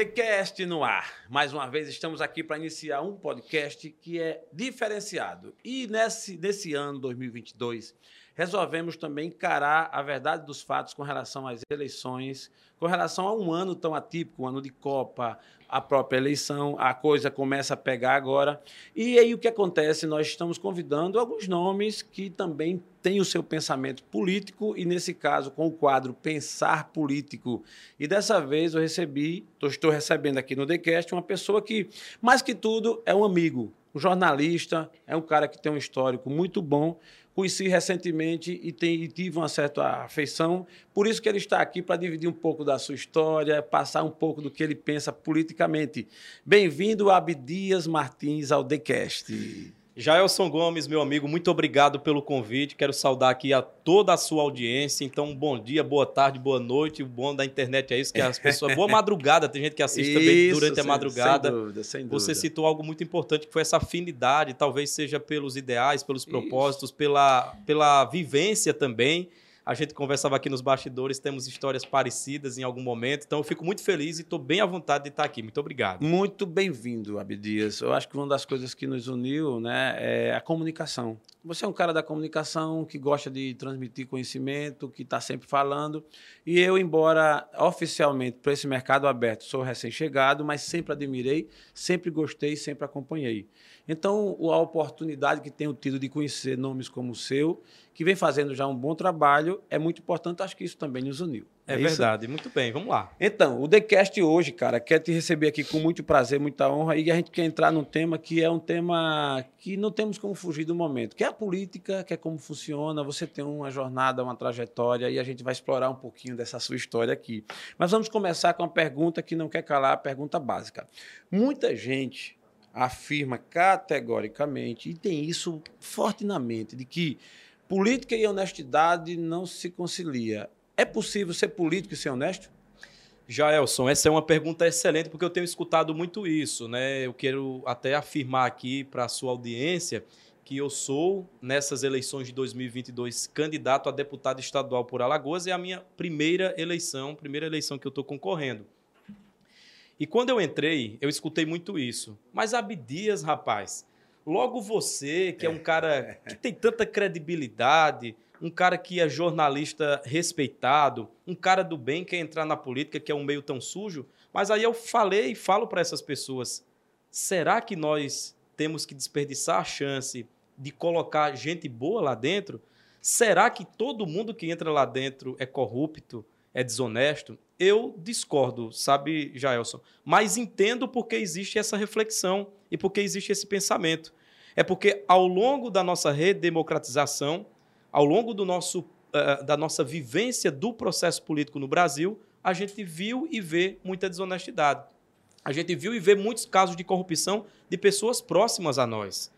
TheCast no ar. Mais uma vez estamos aqui para iniciar um podcast que é diferenciado. E nesse, nesse ano 2022, resolvemos também encarar a verdade dos fatos com relação às eleições, com relação a um ano tão atípico, um ano de Copa, a própria eleição, a coisa começa a pegar agora. E aí o que acontece? Nós estamos convidando alguns nomes que também têm o seu pensamento político, e nesse caso, com o quadro Pensar Político. E dessa vez eu recebi, estou recebendo aqui no TheCast, uma pessoa que, mais que tudo, é um amigo, um jornalista, é um cara que tem um histórico muito bom conheci recentemente e, tem, e tive uma certa afeição. Por isso que ele está aqui para dividir um pouco da sua história, passar um pouco do que ele pensa politicamente. Bem-vindo, Abdias Martins, ao TheCast. Jaelson Gomes, meu amigo, muito obrigado pelo convite. Quero saudar aqui a toda a sua audiência. Então, bom dia, boa tarde, boa noite. O bom da internet é isso, que as pessoas. boa madrugada, tem gente que assiste isso, também durante sem, a madrugada. Sem dúvida, sem dúvida. Você citou algo muito importante, que foi essa afinidade, talvez seja pelos ideais, pelos propósitos, pela, pela vivência também. A gente conversava aqui nos bastidores, temos histórias parecidas em algum momento. Então, eu fico muito feliz e estou bem à vontade de estar aqui. Muito obrigado. Muito bem-vindo, Abdias. Eu acho que uma das coisas que nos uniu né, é a comunicação. Você é um cara da comunicação que gosta de transmitir conhecimento, que está sempre falando. E eu, embora oficialmente para esse mercado aberto, sou recém-chegado, mas sempre admirei, sempre gostei, sempre acompanhei. Então, a oportunidade que tenho tido de conhecer nomes como o seu, que vem fazendo já um bom trabalho, é muito importante. Acho que isso também nos uniu. É, é verdade. Muito bem, vamos lá. Então, o TheCast hoje, cara, quer te receber aqui com muito prazer, muita honra, e a gente quer entrar num tema que é um tema que não temos como fugir do momento, que é a política, que é como funciona. Você tem uma jornada, uma trajetória, e a gente vai explorar um pouquinho dessa sua história aqui. Mas vamos começar com uma pergunta que não quer calar, a pergunta básica. Muita gente afirma categoricamente, e tem isso forte na mente, de que política e honestidade não se concilia. É possível ser político e ser honesto? Jaelson, essa é uma pergunta excelente, porque eu tenho escutado muito isso. Né? Eu quero até afirmar aqui para a sua audiência que eu sou, nessas eleições de 2022, candidato a deputado estadual por Alagoas. É a minha primeira eleição, primeira eleição que eu estou concorrendo. E quando eu entrei, eu escutei muito isso. Mas Abdias, rapaz, logo você, que é um cara que tem tanta credibilidade, um cara que é jornalista respeitado, um cara do bem que quer entrar na política, que é um meio tão sujo. Mas aí eu falei e falo para essas pessoas: será que nós temos que desperdiçar a chance de colocar gente boa lá dentro? Será que todo mundo que entra lá dentro é corrupto, é desonesto? Eu discordo, sabe, Jaelson? Mas entendo porque existe essa reflexão e porque existe esse pensamento. É porque ao longo da nossa redemocratização, ao longo do nosso, uh, da nossa vivência do processo político no Brasil, a gente viu e vê muita desonestidade. A gente viu e vê muitos casos de corrupção de pessoas próximas a nós.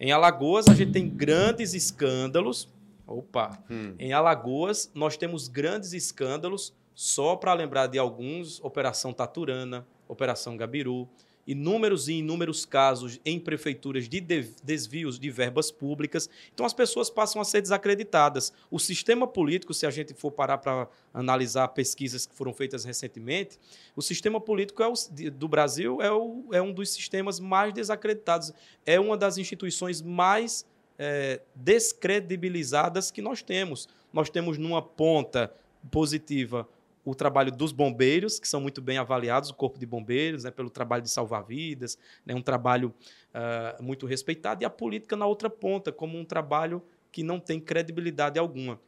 Em Alagoas, a gente tem grandes escândalos. Opa! Hum. Em Alagoas, nós temos grandes escândalos só para lembrar de alguns, Operação Taturana, Operação Gabiru, inúmeros e inúmeros casos em prefeituras de desvios de verbas públicas. Então as pessoas passam a ser desacreditadas. O sistema político, se a gente for parar para analisar pesquisas que foram feitas recentemente, o sistema político é o, do Brasil é, o, é, um dos sistemas mais desacreditados. É uma das instituições mais é, descredibilizadas que nós temos. Nós temos numa ponta positiva o trabalho dos bombeiros, que são muito bem avaliados, o Corpo de Bombeiros, né, pelo trabalho de salvar vidas, né, um trabalho uh, muito respeitado, e a política na outra ponta, como um trabalho que não tem credibilidade alguma.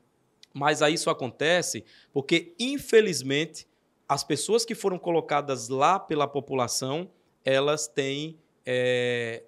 Mas aí isso acontece porque, infelizmente, as pessoas que foram colocadas lá pela população, elas têm é,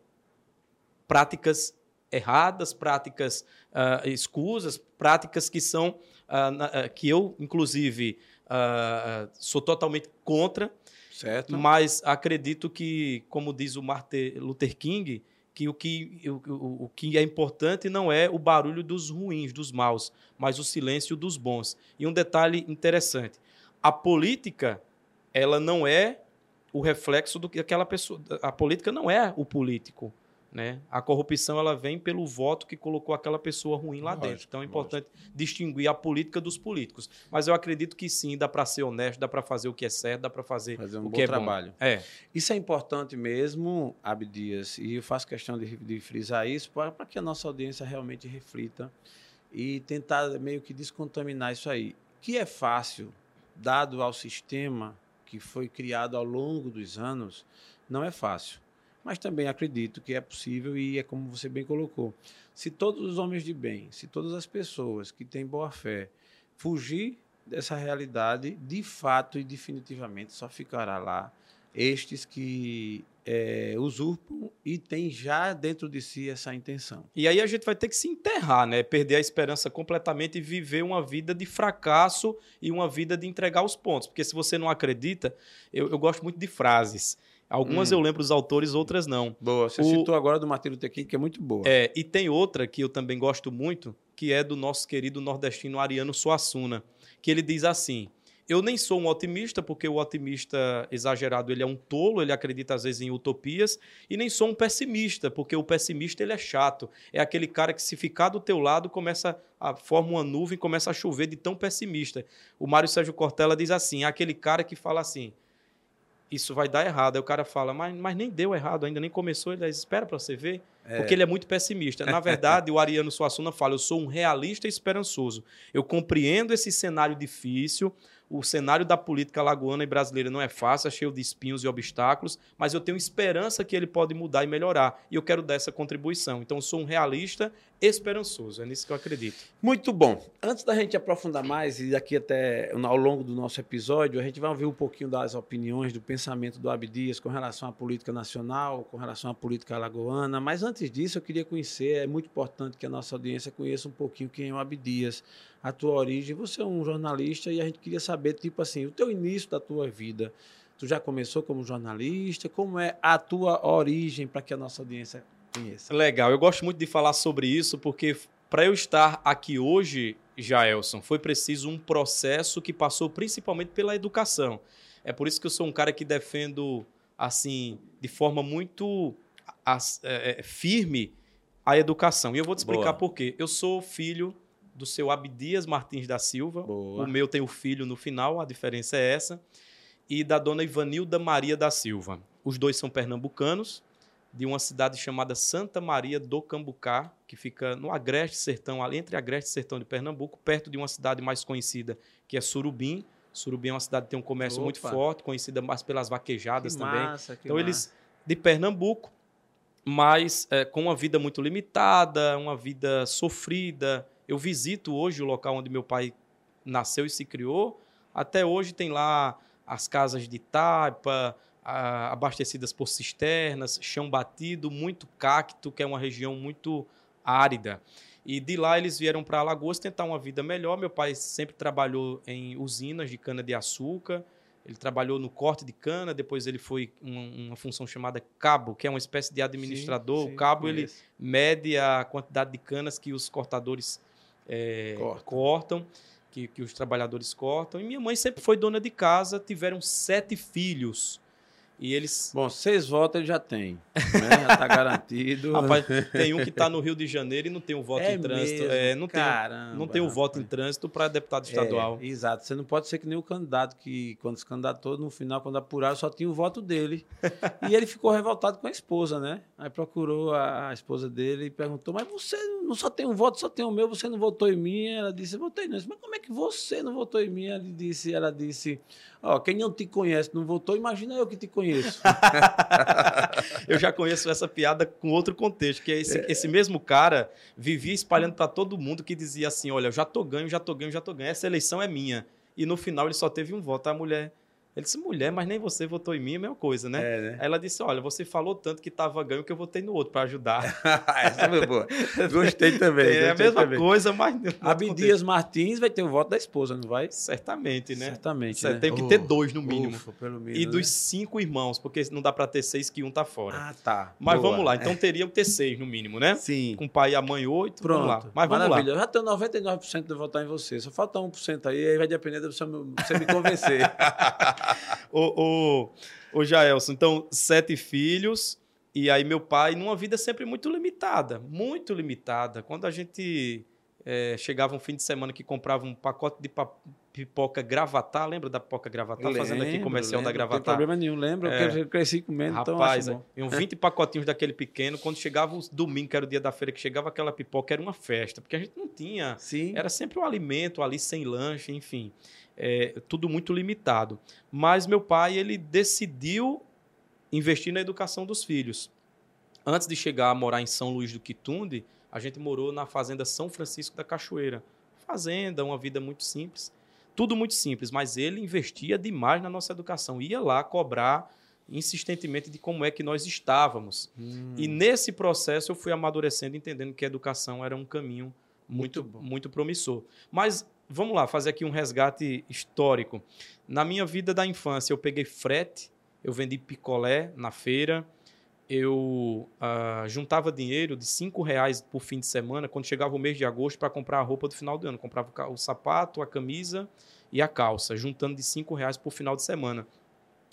práticas erradas, práticas uh, escusas, práticas que são uh, que eu, inclusive, Uh, sou totalmente contra, certo. mas acredito que, como diz o Martin Luther King, que o que, o, o que é importante não é o barulho dos ruins, dos maus, mas o silêncio dos bons. E um detalhe interessante: a política ela não é o reflexo do que aquela pessoa. A política não é o político. Né? A corrupção ela vem pelo voto que colocou aquela pessoa ruim lá Lógico, dentro. Então é importante distinguir a política dos políticos. Mas eu acredito que sim, dá para ser honesto, dá para fazer o que é certo, dá para fazer, Fazer um o que é trabalho. bom. É. Isso é importante mesmo, Abdias, e eu faço questão de, de frisar isso para que a nossa audiência realmente reflita e tentar meio que descontaminar isso aí. Que é fácil, dado ao sistema que foi criado ao longo dos anos, não é fácil. Mas também acredito que é possível e é como você bem colocou. Se todos os homens de bem, se todas as pessoas que têm boa fé fugir dessa realidade, de fato e definitivamente só ficará lá estes que é, usurpam e têm já dentro de si essa intenção. E aí a gente vai ter que se enterrar, né? Perder a esperança completamente e viver uma vida de fracasso e uma vida de entregar os pontos. Porque se você não acredita, eu, eu gosto muito de frases. Algumas Hum. eu lembro dos autores, outras não. Boa, você O- citou agora do Martin Luther King, que é muito boa. É, e tem outra que eu também gosto muito, que é do nosso querido nordestino Ariano Suassuna, que ele diz assim: Eu nem sou um otimista, porque o otimista exagerado ele é um tolo, ele acredita às vezes em utopias, e nem sou um pessimista, porque o pessimista ele é chato. É aquele cara que se ficar do teu lado começa a forma uma nuvem, começa a chover de tão pessimista. O Mário Sérgio Cortella diz assim: é aquele cara que fala assim: isso vai dar errado. Aí o cara fala, mas, mas nem deu errado, ainda nem começou. Ele diz, espera para você ver. Porque ele é muito pessimista. Na verdade, o Ariano Suassuna fala, eu sou um realista esperançoso. Eu compreendo esse cenário difícil. O cenário da política lagoana e brasileira não é fácil, é cheio de espinhos e obstáculos, mas eu tenho esperança que ele pode mudar e melhorar. E eu quero dar essa contribuição. Então, eu sou um realista esperançoso. É nisso que eu acredito. Muito bom. Antes da gente aprofundar mais, e daqui até ao longo do nosso episódio, a gente vai ouvir um pouquinho das opiniões, do pensamento do Abdias com relação à política nacional, com relação à política alagoana. Mas antes disso, eu queria conhecer, é muito importante que a nossa audiência conheça um pouquinho quem é o Abdias, a tua origem. Você é um jornalista e a gente queria saber, tipo assim, o teu início da tua vida. Tu já começou como jornalista? Como é a tua origem para que a nossa audiência conheça? Legal, eu gosto muito de falar sobre isso porque para eu estar aqui hoje, Jaelson, foi preciso um processo que passou principalmente pela educação. É por isso que eu sou um cara que defendo assim de forma muito as- é, é, firme a educação. E eu vou te explicar Boa. por quê. Eu sou filho do seu Abdias Martins da Silva. Boa. O meu tem o filho no final, a diferença é essa. E da dona Ivanilda Maria da Silva. Os dois são pernambucanos, de uma cidade chamada Santa Maria do Cambucá, que fica no Agreste Sertão, ali entre Agreste e Sertão de Pernambuco, perto de uma cidade mais conhecida, que é Surubim. Surubim é uma cidade que tem um comércio muito Opa. forte, conhecida mais pelas vaquejadas Que também. massa, que Então, massa. eles de Pernambuco, mas é, com uma vida muito limitada, uma vida sofrida. Eu visito hoje o local onde meu pai nasceu e se criou. Até hoje tem lá as casas de taipa, a- abastecidas por cisternas, chão batido, muito cacto, que é uma região muito árida. E de lá eles vieram para Alagoas tentar uma vida melhor. Meu pai sempre trabalhou em usinas de cana-de-açúcar. Ele trabalhou no corte de cana, depois ele foi uma, uma função chamada cabo, que é uma espécie de administrador. Sim, sim, o cabo ele mede a quantidade de canas que os cortadores é, Cortam. cortam, que, que os trabalhadores cortam. E minha mãe sempre foi dona de casa, tiveram sete filhos. E eles. Bom, seis votos ele já tem. Né? Já está garantido. Rapaz, tem um que está no Rio de Janeiro e não tem um voto É em trânsito. mesmo? É, não, tem, Caramba, não tem um voto em trânsito para deputado estadual. É, exato. Você não pode ser que nem o candidato que, quando se candidatou, no final, quando apuraram, só tinha o voto dele. e ele ficou revoltado com a esposa, né? Aí procurou a, a esposa dele e perguntou: Mas você não só tem um voto, só tem o meu, você não votou em mim? Ela disse: Votei não. Disse, Mas como é que você não votou em mim? Ela disse: Ela disse Ó, quem não te conhece não votou, imagina eu que te conheço. Eu já conheço essa piada com outro contexto, que é esse, esse mesmo cara vivia espalhando para todo mundo que dizia assim: olha, eu já tô ganho, já tô ganho, já tô ganho, essa eleição é minha. E no final ele só teve um voto. A mulher. Ele disse, mulher, mas nem você votou em mim, é a mesma coisa, né? É, né? Aí ela disse: Olha, você falou tanto que tava ganho que eu votei no outro para ajudar. Essa foi boa. Gostei também. é a gostei mesma também. coisa, mas. Abdias Martins vai ter o voto da esposa, não vai? Certamente, né? Certamente. Você né? tem que ter dois no mínimo. ufa, pelo e né? dos cinco irmãos, porque não dá para ter seis que um tá fora. Ah, tá. mas Boa. vamos lá, então teria que ter seis no mínimo, né? Sim. Com o pai e a mãe, oito. Pronto. Vamos lá. Mas vamos Maravilha. lá. Eu já tenho 99% de votar em você. Só falta 1% aí, aí vai depender de você me convencer. Ô, ô, ô Jaelson, então, sete filhos E aí meu pai, numa vida sempre muito limitada, muito limitada. Quando a gente é, chegava um fim de semana que comprava um pacote de pipoca Gravatar, lembra da pipoca Gravatar? Lembro, Fazendo aqui comercial lembro, da Gravatar. Não tem problema nenhum, lembro, É. porque eu cresci comendo, então Rapaz, acho bom. iam 20 pacotinhos daquele pequeno. Quando chegava os domingos, que era o dia da feira, que chegava aquela pipoca, era uma festa, porque a gente não tinha. Sim. Era sempre um alimento ali sem lanche, enfim. É, tudo muito limitado. Mas meu pai, ele decidiu investir na educação dos filhos. Antes de chegar a morar em São Luís do Quitunde, a gente morou na fazenda São Francisco da Cachoeira. Fazenda, uma vida muito simples. Tudo muito simples, mas ele investia demais na nossa educação. Ia lá cobrar insistentemente de como é que nós estávamos. Hum. E nesse processo eu fui amadurecendo, entendendo que a educação era um caminho Muito muito, muito promissor. Mas vamos lá, fazer aqui um resgate histórico. Na minha vida da infância, eu peguei frete, eu vendi picolé na feira, eu ah, juntava dinheiro de cinco reais por fim de semana, quando chegava o mês de agosto, para comprar a roupa do final do ano. Comprava o sapato, a camisa e a calça, juntando de cinco reais por final de semana.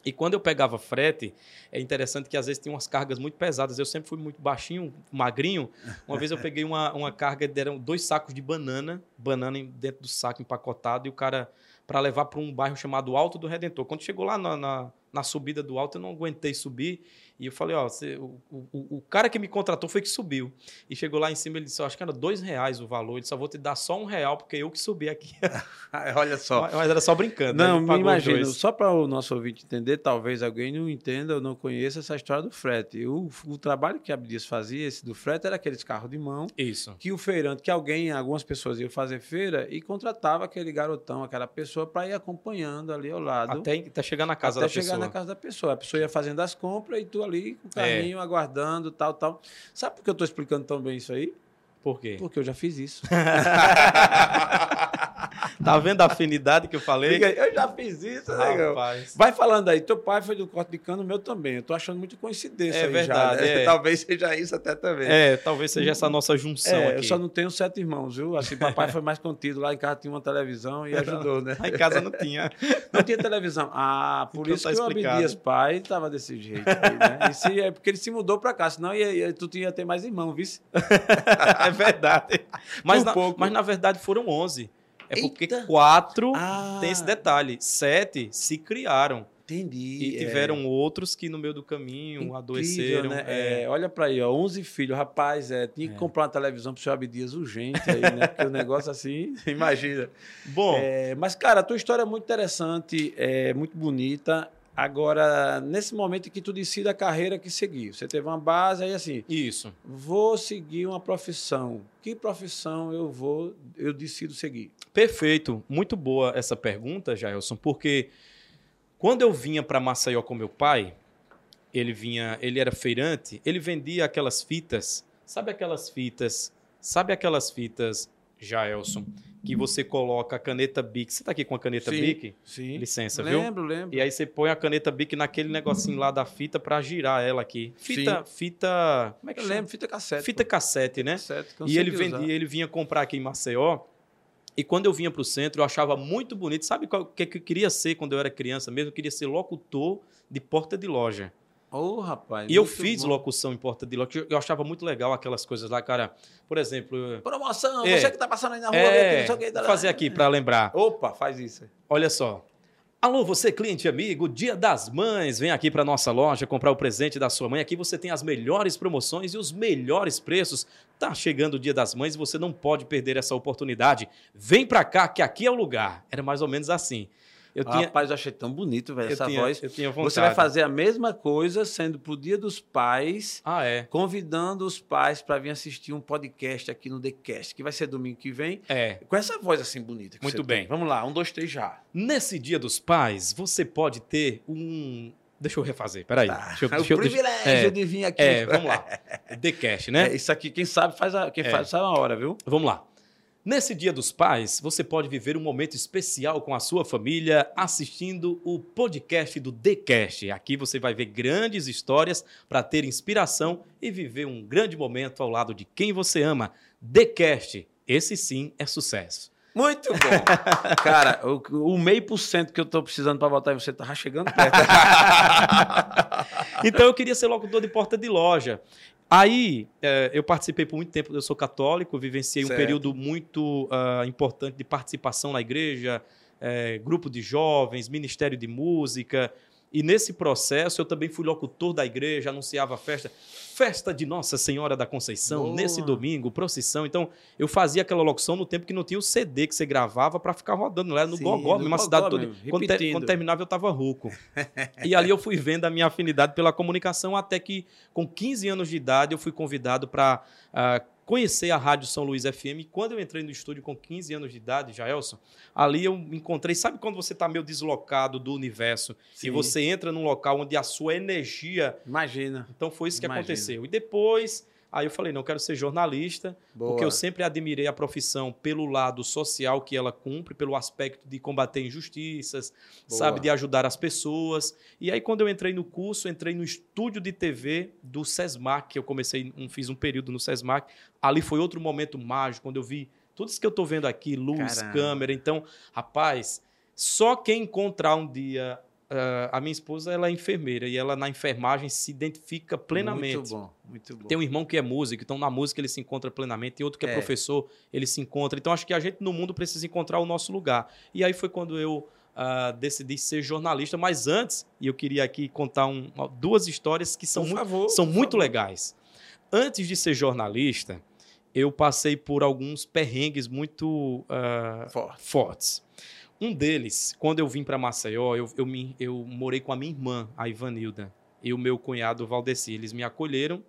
E quando eu pegava frete, é interessante que às vezes tinha umas cargas muito pesadas. Eu sempre fui muito baixinho, magrinho. Uma vez eu peguei uma, uma carga, deram dois sacos de banana, banana dentro do saco empacotado, e o cara, para levar para um bairro chamado Alto do Redentor. Quando chegou lá na, na, na subida do alto, eu não aguentei subir. E eu falei, ó, você- o, o, o cara que me contratou foi que subiu. E chegou lá em cima, ele disse, eu acho que era dois reais o valor. Ele só vou te dar só um real, porque eu que subi aqui. Olha só. Mas era só brincando. Não, me imagino. Só para o nosso ouvinte entender, talvez alguém não entenda ou não conheça essa história do frete. O, o trabalho que a Abdias fazia, esse do frete, era aqueles carros de mão Isso. que o feirante, que alguém, algumas pessoas iam fazer feira e contratava aquele garotão, aquela pessoa, para ir acompanhando ali ao lado. Até, até chegar na casa até da chegar pessoa. na casa da pessoa. A pessoa ia fazendo as compras e tu ali com o carrinho, aguardando, tal, tal. Sabe por que eu estou explicando tão bem isso aí? Por quê? Porque eu já fiz isso. Tá vendo a afinidade que eu falei? Eu já fiz isso, negão. Rapaz. Vai falando aí, teu pai foi do corte de cano, meu também. Eu tô achando muito coincidência É verdade, já, né? é. Talvez seja isso até também. É, talvez seja essa nossa junção É, aqui. eu só não tenho sete irmãos, viu? Assim, papai foi mais contido. Lá em casa tinha uma televisão e ajudou, né? Lá em casa não tinha. Não tinha televisão. Ah, por Então isso tá que explicado. Abdias pai tava desse jeito. Aí, né? E se- é porque ele se mudou pra cá, senão ia, ia- tu tinha ter mais irmão, viu? é verdade. Mas Por na, pouco. mas na verdade foram 11. É porque Eita. quatro Ah, tem esse detalhe. Sete se criaram. Entendi. E tiveram outros que no meio do caminho Incrível, adoeceram. né? é. É, olha pra aí, ó, 11 filhos. Rapaz, é, tinha que É. comprar uma televisão pro seu Abdias urgente aí, né? Porque o negócio assim, imagina. Bom, É, mas, cara, a tua história é muito interessante, é muito bonita. Agora, nesse momento em que tu decide a carreira que seguir, você teve uma base aí assim, isso. vou seguir uma profissão. Que profissão eu vou, eu decido seguir? Perfeito. Muito boa essa pergunta, Jailson, porque quando eu vinha para Maceió com meu pai, ele vinha, ele era feirante, ele vendia aquelas fitas, sabe aquelas fitas, sabe aquelas fitas, Jailson, que você coloca a caneta Bic. Você tá aqui com a caneta Sim. Bic? Sim. Licença, viu? lembro, lembro. E aí você põe a caneta Bic naquele negocinho lá da fita para girar ela aqui. Fita, fita, como é que eu chama? lembro, fita cassete. Fita cassete, né? cassete, E ele cansei de usar. vendia, ele vinha comprar aqui em Maceió. E quando eu vinha para o centro, eu achava muito bonito. Sabe o que, que eu queria ser quando eu era criança mesmo? Eu queria ser locutor de porta de loja. Ô, rapaz. E eu muito fiz bom. locução em porta de loja. Eu- achava muito legal aquelas coisas lá, cara. Por exemplo, Promoção, É. você que tá passando aí na rua, vê aqui, é, não sei o que. vou fazer aqui para lembrar. Opa, faz isso. Olha só. Alô, você cliente amigo, Dia das Mães, vem aqui para nossa loja comprar o presente da sua mãe. Aqui você tem as melhores promoções e os melhores preços. Tá chegando o Dia das Mães e você não pode perder essa oportunidade. Vem para cá que aqui é o lugar. Era mais ou menos assim. Eu tinha, Rapaz, eu achei tão bonito, velho, essa tinha, voz. eu tinha vontade. Você vai fazer a mesma coisa sendo pro Dia dos Pais, Ah, é. convidando os pais para vir assistir um podcast aqui no TheCast, que vai ser domingo que vem, É. com essa voz assim bonita. Muito bem. tem. Vamos lá, um, dois, três já. Nesse Dia dos Pais, você pode ter um. Deixa eu refazer, peraí. Tá. Deixa eu, É deixa o eu- deixa- privilégio é. de vir aqui. É, vamos lá. The Cash, né? É, isso aqui, quem sabe faz a, quem É. faz sabe a hora, viu? Vamos lá. Nesse Dia dos Pais, você pode viver um momento especial com a sua família assistindo o podcast do TheCast. Aqui você vai ver grandes histórias para ter inspiração e viver um grande momento ao lado de quem você ama. TheCast, esse sim é sucesso. Muito bom. Cara, o, o meio por cento que eu tô precisando para votar em você tava chegando perto. então eu queria ser locutor de porta de loja. Aí, é, eu participei por muito tempo, eu sou católico, vivenciei certo. um período muito uh, importante de participação na igreja, é, grupo de jovens, ministério de música. E nesse processo eu também fui locutor da igreja, anunciava a festa, festa de Nossa Senhora da Conceição, Boa. nesse domingo, procissão. Então eu fazia aquela locução no tempo que não tinha o CD que você gravava para ficar rodando, era no Sim, Gogó, mesmo, cidade toda. Quando, te, quando, terminava eu estava rouco. e ali eu fui vendo a minha afinidade pela comunicação até que com 15 anos de idade eu fui convidado para uh, ah, conhecer a Rádio São Luís FM. E quando eu entrei no estúdio com 15 anos de idade, Jaelson, ali eu encontrei. Sabe quando você está meio deslocado do universo Sim. e você entra num local onde a sua energia. Imagina. Então foi isso que Imagina. aconteceu. E depois Aí eu falei, não, eu quero ser jornalista, Boa. porque eu sempre admirei a profissão pelo lado social que ela cumpre, pelo aspecto de combater injustiças, Boa. sabe, de ajudar as pessoas. E aí quando eu entrei no curso, entrei no estúdio de TV do Sesmac, que eu comecei, um, fiz um período no Sesmac. Ali foi outro momento mágico, quando eu vi tudo isso que eu estou vendo aqui, luz, Caramba. câmera. Então, rapaz, só quem encontrar um dia Uh, a minha esposa ela é enfermeira e ela na enfermagem se identifica plenamente. Muito bom, muito bom. Tem um irmão que é músico, então na música ele se encontra plenamente. Tem outro que é, é, professor, ele se encontra. Então acho que a gente no mundo precisa encontrar o nosso lugar. E aí foi quando eu uh, decidi ser jornalista. Mas antes, e eu queria aqui contar um, duas histórias que são, favor, muito, são muito legais. Antes de ser jornalista, eu passei por alguns perrengues muito uh, fortes. Um deles, quando eu vim para Maceió, eu, eu, me, eu morei com a minha irmã, a Ivanilda, e o meu cunhado, Valdeci. Eles me acolheram.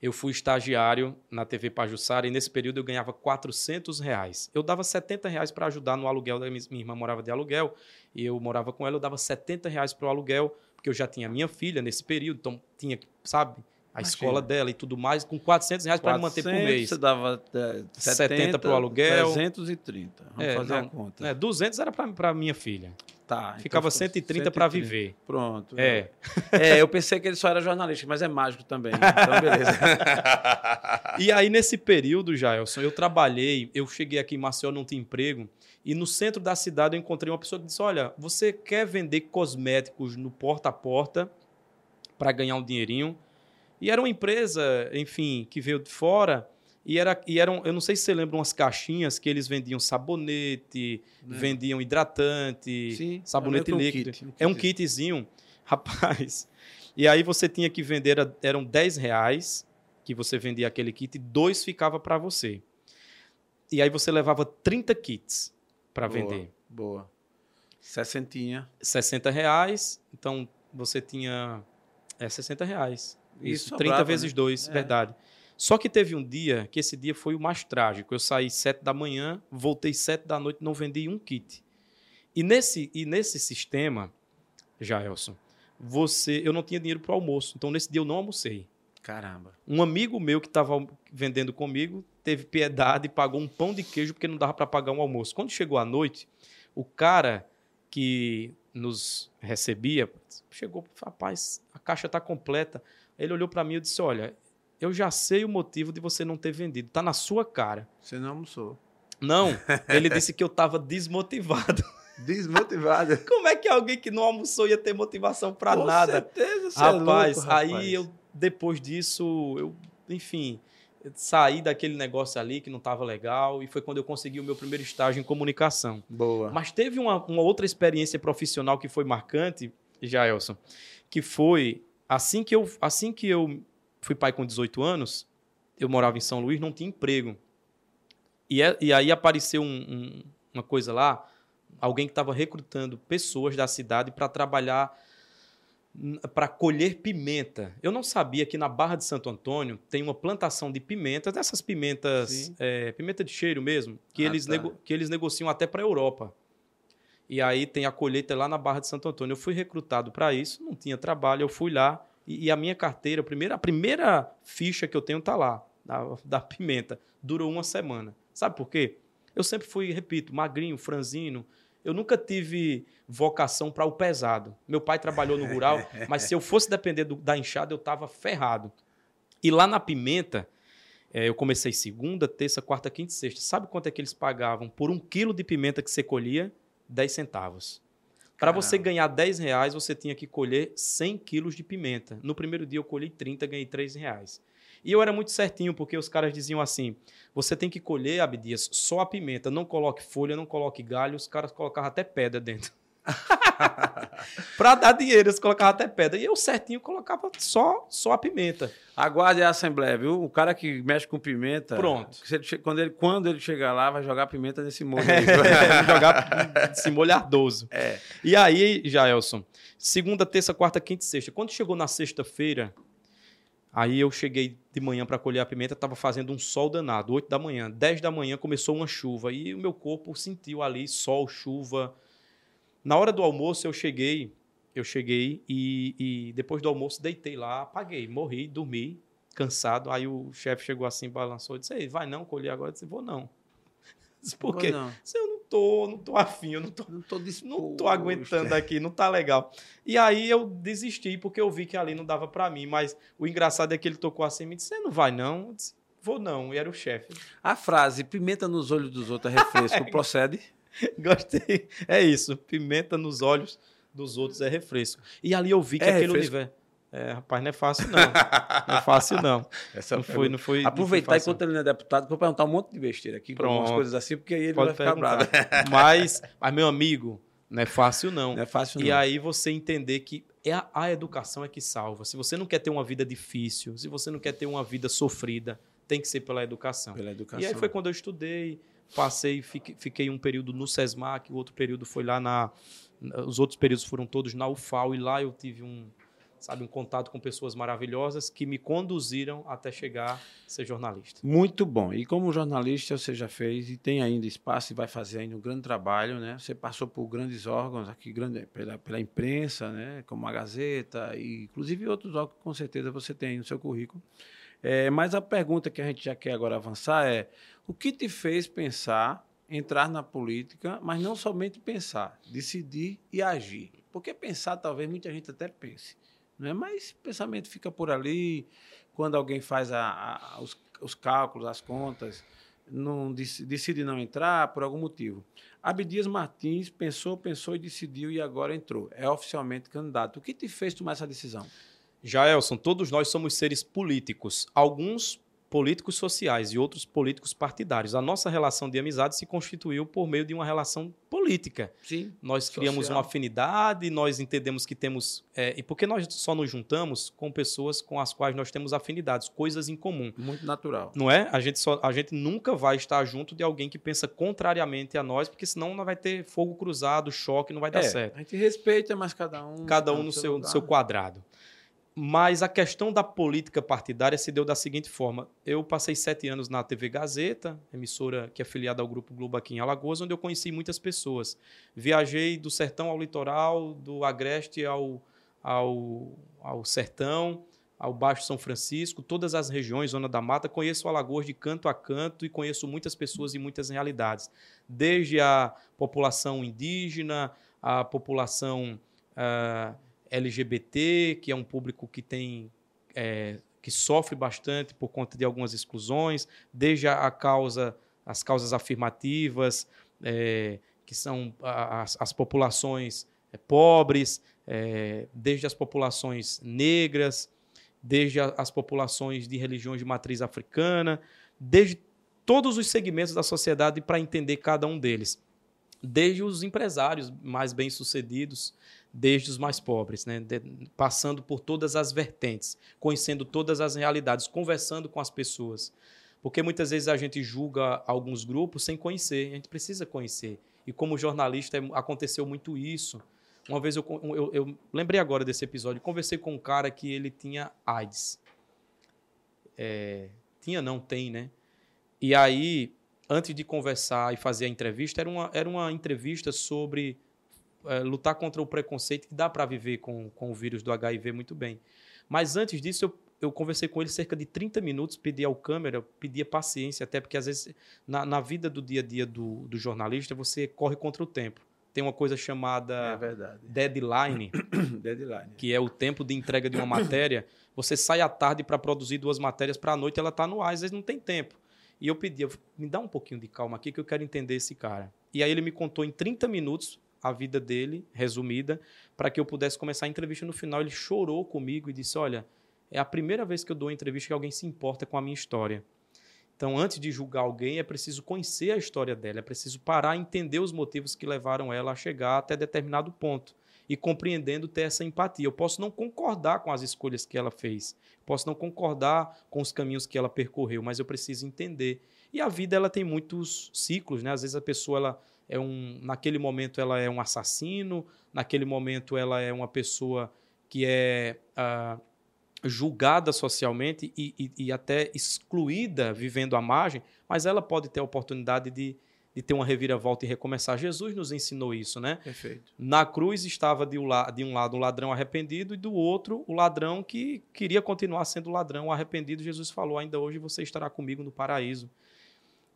Eu fui estagiário na TV Pajussara e nesse período eu ganhava 400 reais. Eu dava 70 reais para ajudar no aluguel. Da minha, minha irmã morava de aluguel e eu morava com ela. Eu dava 70 reais para o aluguel, porque eu já tinha minha filha nesse período, então tinha, sabe, a Imagina. escola dela e tudo mais, com 400 reais para manter por mês. Você dava é, 70, 70 para o aluguel. 330. Vamos é, fazer não, a conta. É, 200 era para minha filha. Tá. Então Ficava então 130 para viver. Pronto. É. é, eu pensei que ele só era jornalista, mas é mágico também. Então, beleza. e aí, nesse período, Jailson, eu trabalhei, eu cheguei aqui em Maceió, não tinha emprego, e no centro da cidade eu encontrei uma pessoa que disse: Olha, você quer vender cosméticos no porta a porta para ganhar um dinheirinho? E era uma empresa, enfim, que veio de fora. E, era, e eram, eu não sei se você lembra, umas caixinhas que eles vendiam sabonete, é. vendiam hidratante, Sim, sabonete líquido. Um kit, um kit. É um kitzinho. Rapaz. E aí você tinha que vender, eram 10 reais que você vendia aquele kit, dois ficava para você. E aí você levava 30 kits para vender. Boa. Sessentinha. 60 reais. Então você tinha. É 60 reais. Isso, Isso 30 vezes 2, né? verdade. Só que teve um dia que esse dia foi o mais trágico. Eu saí 7 da manhã, voltei 7 da noite, não vendi um kit. E nesse, e nesse sistema, Jaelson, você, eu não tinha dinheiro para o almoço. Então, nesse dia, eu não almocei. Caramba. Um amigo meu que estava vendendo comigo teve piedade e pagou um pão de queijo porque não dava para pagar um almoço. Quando chegou a noite, o cara que nos recebia chegou, rapaz, a caixa está completa. Ele olhou para mim e disse: Olha, eu já sei o motivo de você não ter vendido. Tá na sua cara. Você não almoçou. Não, ele disse que eu estava desmotivado. Desmotivado? Como é que alguém que não almoçou ia ter motivação para nada? Com certeza, você rapaz, é louco, rapaz. aí eu depois disso, eu, enfim, saí daquele negócio ali que não estava legal e foi quando eu consegui o meu primeiro estágio em comunicação. Boa. Mas teve uma, uma outra experiência profissional que foi marcante, Jaelson, que foi Assim que eu, assim que eu fui pai com 18 anos, eu morava em São Luís, não tinha emprego. E, é, e aí apareceu um, um, uma coisa lá, alguém que estava recrutando pessoas da cidade para trabalhar para colher pimenta. Eu não sabia que na Barra de Santo Antônio tem uma plantação de pimenta, dessas pimentas, é, pimenta de cheiro mesmo, que, ah, eles, tá. nego, que eles negociam até para a Europa. E aí tem a colheita lá na Barra de Santo Antônio. Eu fui recrutado para isso, não tinha trabalho, eu fui lá e, e, a minha carteira, a primeira, a primeira ficha que eu tenho tá lá, da, da pimenta. Durou uma semana. Sabe por quê? Eu sempre fui, repito, magrinho, franzino. Eu nunca tive vocação para o pesado. Meu pai trabalhou no rural, mas se eu fosse depender do, da enxada, eu estava ferrado. E lá na pimenta, é, eu comecei segunda, terça, quarta, quinta e sexta. Sabe quanto é que eles pagavam por um quilo de pimenta que você colhia? 10 centavos. Para você ganhar 10 reais, você tinha que colher 100 quilos de pimenta. No primeiro dia eu colhi 30, ganhei 3 reais. E eu era muito certinho, porque os caras diziam assim: você tem que colher, Abdias, só a pimenta, não coloque folha, não coloque galho. Os caras colocavam até pedra dentro. para dar dinheiro, eles colocavam até pedra. E eu certinho colocava só, só a pimenta. Aguarde a Assembleia, viu? O cara que mexe com pimenta. Pronto. ele quando, ele, quando ele chegar lá, vai jogar pimenta nesse molho. aí. jogar esse molho ardoso. É. E aí, Jaelson, segunda, terça, quarta, quinta e sexta. Quando chegou na sexta-feira, aí eu cheguei de manhã para colher a pimenta, estava fazendo um sol danado, 8 da manhã. 10 da manhã começou uma chuva e o meu corpo sentiu ali sol, chuva. Na hora do almoço eu cheguei, eu cheguei e, e depois do almoço deitei lá, apaguei, morri, dormi, cansado. Aí o chefe chegou assim, balançou e disse: Ei, vai não colher agora? Eu disse: Vou não. Disse, Por quê? Não, Disse, Eu não tô, não tô afim, eu não tô não tô disposto. não tô aguentando aqui, não tá legal. E aí eu desisti porque eu vi que ali não dava pra mim, mas o engraçado é que ele tocou assim e me disse: "Você não vai não?" Eu disse, Vou não, e era o chefe. A frase pimenta nos olhos dos outros é refresco procede? Gostei. É isso, pimenta nos olhos dos outros é refresco. E ali eu vi que É aquele refresco? universo é, rapaz, não é fácil não. Não é fácil não. Essa Não foi, não foi. não foi Aproveitar enquanto ele não é deputado, vou perguntar um monte de besteira aqui, com algumas Pronto. coisas assim, porque aí ele Pode vai ficar bravo. Mas, mas, meu amigo, não é fácil não. Não é fácil, não. E aí você entender que é a, a educação é que salva. Se você não quer ter uma vida difícil, se você não quer ter uma vida sofrida, tem que ser pela educação. Pela educação. E aí foi quando eu estudei, passei, fiquei, fiquei um período no SESMAC, o outro período foi lá na. Os outros períodos foram todos na UFAL, e lá eu tive um, sabe, um contato com pessoas maravilhosas que me conduziram até chegar a ser jornalista. Muito bom. E como jornalista, você já fez e tem ainda espaço e vai fazer ainda um grande trabalho, né? Você passou por grandes órgãos aqui, grande, pela, pela imprensa, né? Como a Gazeta e inclusive outros órgãos que com certeza você tem no seu currículo. É, mas a pergunta que a gente já quer agora avançar é: o que te fez pensar, entrar na política, mas não somente pensar, decidir e agir? Porque pensar, talvez muita gente até pense, né? mas o pensamento fica por ali, quando alguém faz a- a- os, os cálculos, as contas, não dec- decide não entrar por algum motivo. Abdias Martins pensou, pensou e decidiu e agora entrou. É oficialmente candidato. O que te fez tomar essa decisão? Jaelson, todos nós somos seres políticos. Alguns políticos sociais e outros políticos partidários. A nossa relação de amizade se constituiu por meio de uma relação política. Sim. Nós criamos Social. uma afinidade, nós entendemos que temos. é, e porque nós só nos juntamos com pessoas com as quais nós temos afinidades, coisas em comum. Muito natural. Não é? A gente, só, a gente nunca vai estar junto de alguém que pensa contrariamente a nós, porque senão não vai ter fogo cruzado, choque, não vai dar É, certo A gente respeita, mas cada um. cada tá um no seu, no seu quadrado. Mas a questão da política partidária se deu da seguinte forma. Eu passei sete anos na TV Gazeta, emissora que é afiliada ao Grupo Globo aqui em Alagoas, onde eu conheci muitas pessoas. Viajei do sertão ao litoral, do agreste ao, ao, ao sertão, ao Baixo São Francisco, todas as regiões, Zona da Mata. Conheço Alagoas de canto a canto e conheço muitas pessoas e muitas realidades. Desde a população indígena, a população ah, LGBT, que é um público que tem é, que sofre bastante por conta de algumas exclusões, desde a, causa, as causas afirmativas, é, que são as, as populações é, pobres, é, desde as populações negras, desde a- as populações de religiões de matriz africana, desde todos os segmentos da sociedade para entender cada um deles. Desde os empresários mais bem-sucedidos, desde os mais pobres, né? De- passando por todas as vertentes, conhecendo todas as realidades, conversando com as pessoas. Porque muitas vezes a gente julga alguns grupos sem conhecer, a gente precisa conhecer. E como jornalista é- aconteceu muito isso. Uma vez eu, eu, eu lembrei agora desse episódio, conversei com um cara que ele tinha AIDS. É, tinha não, tem, né? E aí, antes de conversar e fazer a entrevista, era uma, era uma entrevista sobre é, lutar contra o preconceito, que dá para viver com, com o vírus do HIV muito bem. Mas antes disso, eu, eu conversei com ele cerca de 30 minutos, pedi ao câmera, pedia paciência, até porque às vezes na, na vida do dia a dia do, do jornalista, você corre contra o tempo. Tem uma coisa É chamada verdade. deadline, Deadline. que é o tempo de entrega de uma matéria. Você sai à tarde para produzir duas matérias para a noite, ela está no ar, às vezes não tem tempo. E eu pedi, me dá um pouquinho de calma aqui que eu quero entender esse cara. E aí ele me contou em 30 minutos a vida dele, resumida, para que eu pudesse começar a entrevista. No final, ele chorou comigo e disse: Olha, é a primeira vez que eu dou uma entrevista que alguém se importa com a minha história. Então, antes de julgar alguém, é preciso conhecer a história dela, é preciso parar e entender os motivos que levaram ela a chegar até determinado ponto. E compreendendo ter essa empatia. Eu posso não concordar com as escolhas que ela fez, posso não concordar com os caminhos que ela percorreu, mas eu preciso entender. E a vida ela tem muitos ciclos, né? Às vezes a pessoa ela é um, naquele momento ela é um assassino, naquele momento ela é uma pessoa que é uh, julgada socialmente e, e, e, até excluída vivendo à margem, mas ela pode ter a oportunidade de, de ter uma reviravolta e recomeçar. Jesus nos ensinou isso, né? Perfeito. Na cruz estava de um, de um lado o ladrão arrependido e do outro o ladrão que queria continuar sendo ladrão arrependido. Jesus falou: ainda hoje você estará comigo no paraíso.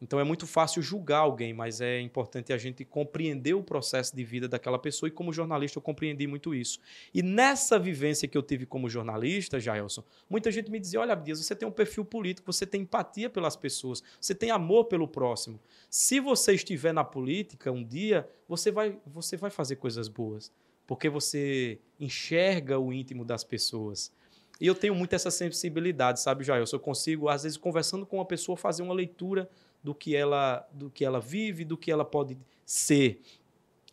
Então é muito fácil julgar alguém, mas é importante a gente compreender o processo de vida daquela pessoa e como jornalista eu compreendi muito isso. E nessa vivência que eu tive como jornalista, Jaelson, muita gente me dizia: "Olha, Abdias, você tem um perfil político, você tem empatia pelas pessoas, você tem amor pelo próximo. Se você estiver na política um dia, você vai você vai fazer coisas boas, porque você enxerga o íntimo das pessoas." E eu tenho muito essa sensibilidade, sabe, Jaelson? Eu consigo, às vezes, conversando com uma pessoa, fazer uma leitura do que ela, do que ela vive, do que ela pode ser.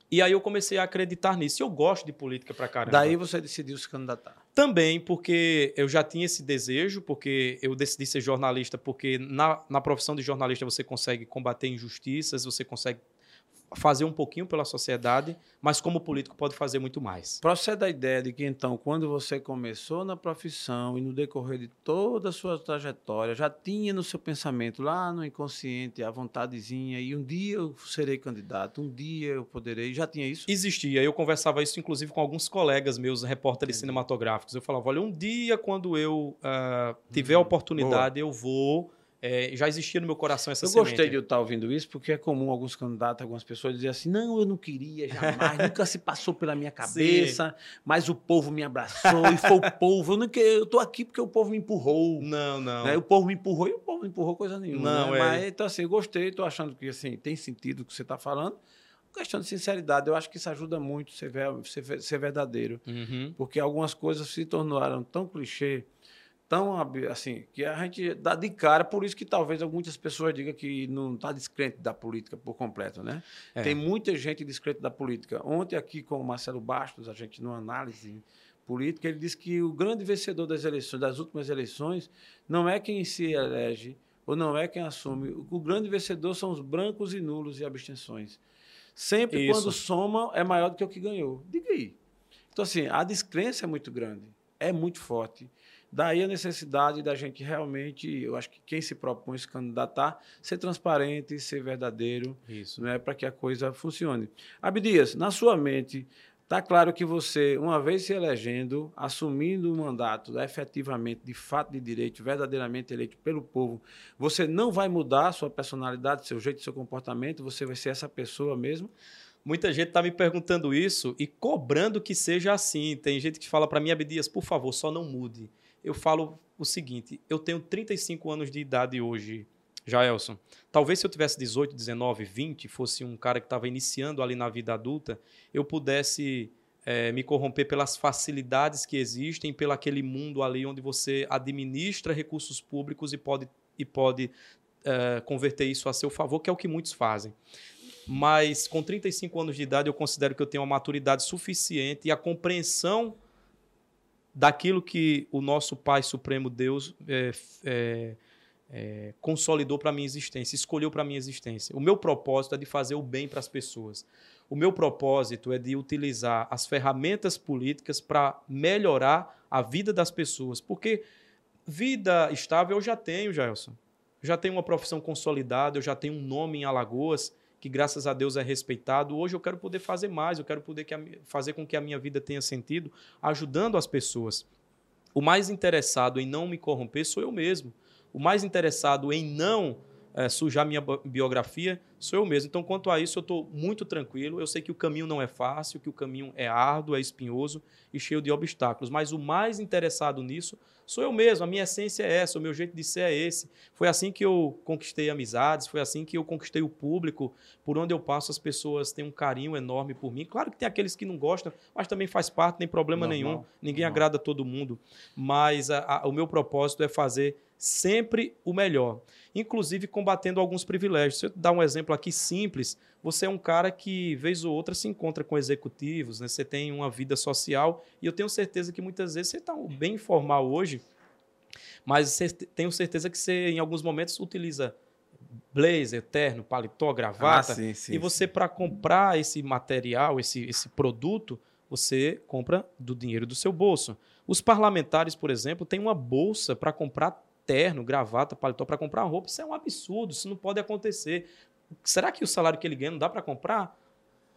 E aí eu comecei a acreditar nisso. Eu gosto de política pra caramba. Daí você decidiu se candidatar. Também porque eu já tinha esse desejo, porque eu decidi ser jornalista, porque na, na profissão de jornalista você consegue combater injustiças, você consegue fazer um pouquinho pela sociedade, mas como político pode fazer muito mais. Procede a ideia de que, então, quando você começou na profissão e no decorrer de toda a sua trajetória, já tinha no seu pensamento, lá no inconsciente, a vontadezinha, e um dia eu serei candidato, um dia eu poderei, já tinha isso? Existia. Eu conversava isso, inclusive, com alguns colegas meus, repórteres cinematográficos. Eu falava, olha, um dia, quando eu uh, tiver a oportunidade, boa. eu vou é, já existia no meu coração essa Eu semente. gostei de eu estar ouvindo isso, porque é comum alguns candidatos, algumas pessoas dizer assim, não, eu não queria jamais, nunca se passou pela minha cabeça, Sim. mas o povo me abraçou e foi o povo. Eu, não, eu tô aqui porque o povo me empurrou. Não, não. Né? O povo me empurrou e o povo não empurrou coisa nenhuma. Não, né? é. Mas, então, assim, eu gostei, estou achando que assim, tem sentido o que você está falando. Questão de sinceridade, eu acho que isso ajuda muito ser, ser, ser verdadeiro. Uhum. Porque algumas coisas se tornaram tão clichê tão assim que a gente dá de cara, por isso que talvez muitas pessoas digam que não está descrente da política por completo, né? É. Tem muita gente descrente da política. Ontem aqui com o Marcelo Bastos, a gente numa análise política, ele disse que o grande vencedor das eleições, das últimas eleições, não é quem se elege ou não é quem assume. O grande vencedor são os brancos e nulos e abstenções. Sempre isso. quando soma é maior do que o que ganhou. Diga aí. Então assim, a descrença é muito grande, é muito forte. Daí a necessidade da gente realmente, eu acho que quem se propõe se candidatar, ser transparente, ser verdadeiro, Isso. Né, para que a coisa funcione. Abdias, na sua mente, está claro que você, uma vez se elegendo, assumindo o mandato efetivamente, de fato de direito, verdadeiramente eleito pelo povo, você não vai mudar sua personalidade, seu jeito, seu comportamento, você vai ser essa pessoa mesmo? Muita gente está me perguntando isso e cobrando que seja assim. Tem gente que fala para mim, Abdias, por favor, só não mude eu falo o seguinte: eu tenho 35 anos de idade hoje, Jaelson. Talvez se eu tivesse 18, 19, 20, fosse um cara que estava iniciando ali na vida adulta, eu pudesse é, me corromper pelas facilidades que existem, pelo aquele mundo ali onde você administra recursos públicos e pode, e pode é, converter isso a seu favor, que é o que muitos fazem. Mas com 35 anos de idade, eu considero que eu tenho uma maturidade suficiente e a compreensão daquilo que o nosso Pai Supremo Deus é, é, é, consolidou para minha existência, escolheu para minha existência. O meu propósito é de fazer o bem para as pessoas. O meu propósito é de utilizar as ferramentas políticas para melhorar a vida das pessoas. Porque vida estável eu já tenho, Jailson. Já tenho uma profissão consolidada, eu já tenho um nome em Alagoas que graças a Deus é respeitado. Hoje eu quero poder fazer mais, eu quero poder que a, fazer com que a minha vida tenha sentido, ajudando as pessoas. O mais interessado em não me corromper sou eu mesmo. O mais interessado em não é, sujar minha biografia, sou eu mesmo. Então, quanto a isso, eu estou muito tranquilo. Eu sei que o caminho não é fácil, que o caminho é árduo, é espinhoso e cheio de obstáculos. Mas o mais interessado nisso sou eu mesmo. A minha essência é essa, o meu jeito de ser é esse. Foi assim que eu conquistei amizades, foi assim que eu conquistei o público. Por onde eu passo, as pessoas têm um carinho enorme por mim. Claro que tem aqueles que não gostam, mas também faz parte, nem problema Normal. nenhum. Ninguém Normal. agrada todo mundo. Mas a, a, o meu propósito é fazer sempre o melhor, inclusive combatendo alguns privilégios. Se eu dar um exemplo aqui simples, você é um cara que, vez ou outra, se encontra com executivos, né? você tem uma vida social, e eu tenho certeza que muitas vezes você está bem informal hoje, mas tenho certeza que você, em alguns momentos, utiliza blazer, terno, paletó, gravata, ah, sim, sim, e você, para comprar esse material, esse, esse produto, você compra do dinheiro do seu bolso. Os parlamentares, por exemplo, têm uma bolsa para comprar terno, gravata, paletó para comprar roupa. Isso é um absurdo, isso não pode acontecer. Será que o salário que ele ganha não dá para comprar?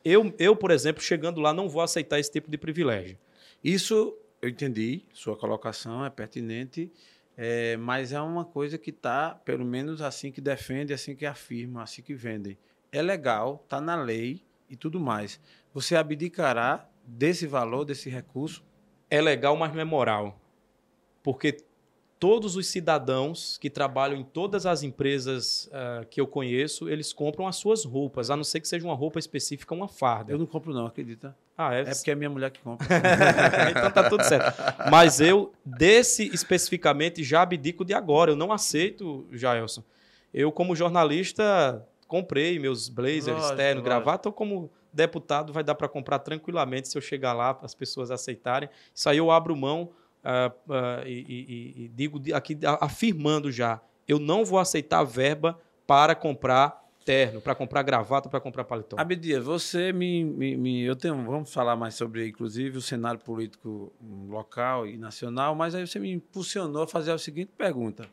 Eu, eu, por exemplo, chegando lá, não vou aceitar esse tipo de privilégio. Isso eu entendi, sua colocação é pertinente, é, mas é uma coisa que está, pelo menos assim que defende, assim que afirma, assim que vendem. É legal, está na lei e tudo mais. Você abdicará desse valor, desse recurso? É legal, mas não é moral. Porque todos os cidadãos que trabalham em todas as empresas uh, que eu conheço, eles compram as suas roupas, a não ser que seja uma roupa específica, uma farda. Eu não compro não, acredita? Ah, é? É porque é minha mulher que compra. então tá tudo certo. Mas eu, desse especificamente, já abdico de agora. Eu não aceito, Jaelson. Eu, como jornalista, comprei meus blazers, lógico, terno, gravata, ou como deputado vai dar para comprar tranquilamente se eu chegar lá, para as pessoas aceitarem. Isso aí eu abro mão uh, uh, e, e, e, digo aqui afirmando já, eu não vou aceitar verba para comprar terno, para comprar gravata, para comprar paletó. Abdias, você me, me, me, eu tenho, vamos falar mais sobre, inclusive, o cenário político local e nacional, mas aí você me impulsionou a fazer a seguinte pergunta: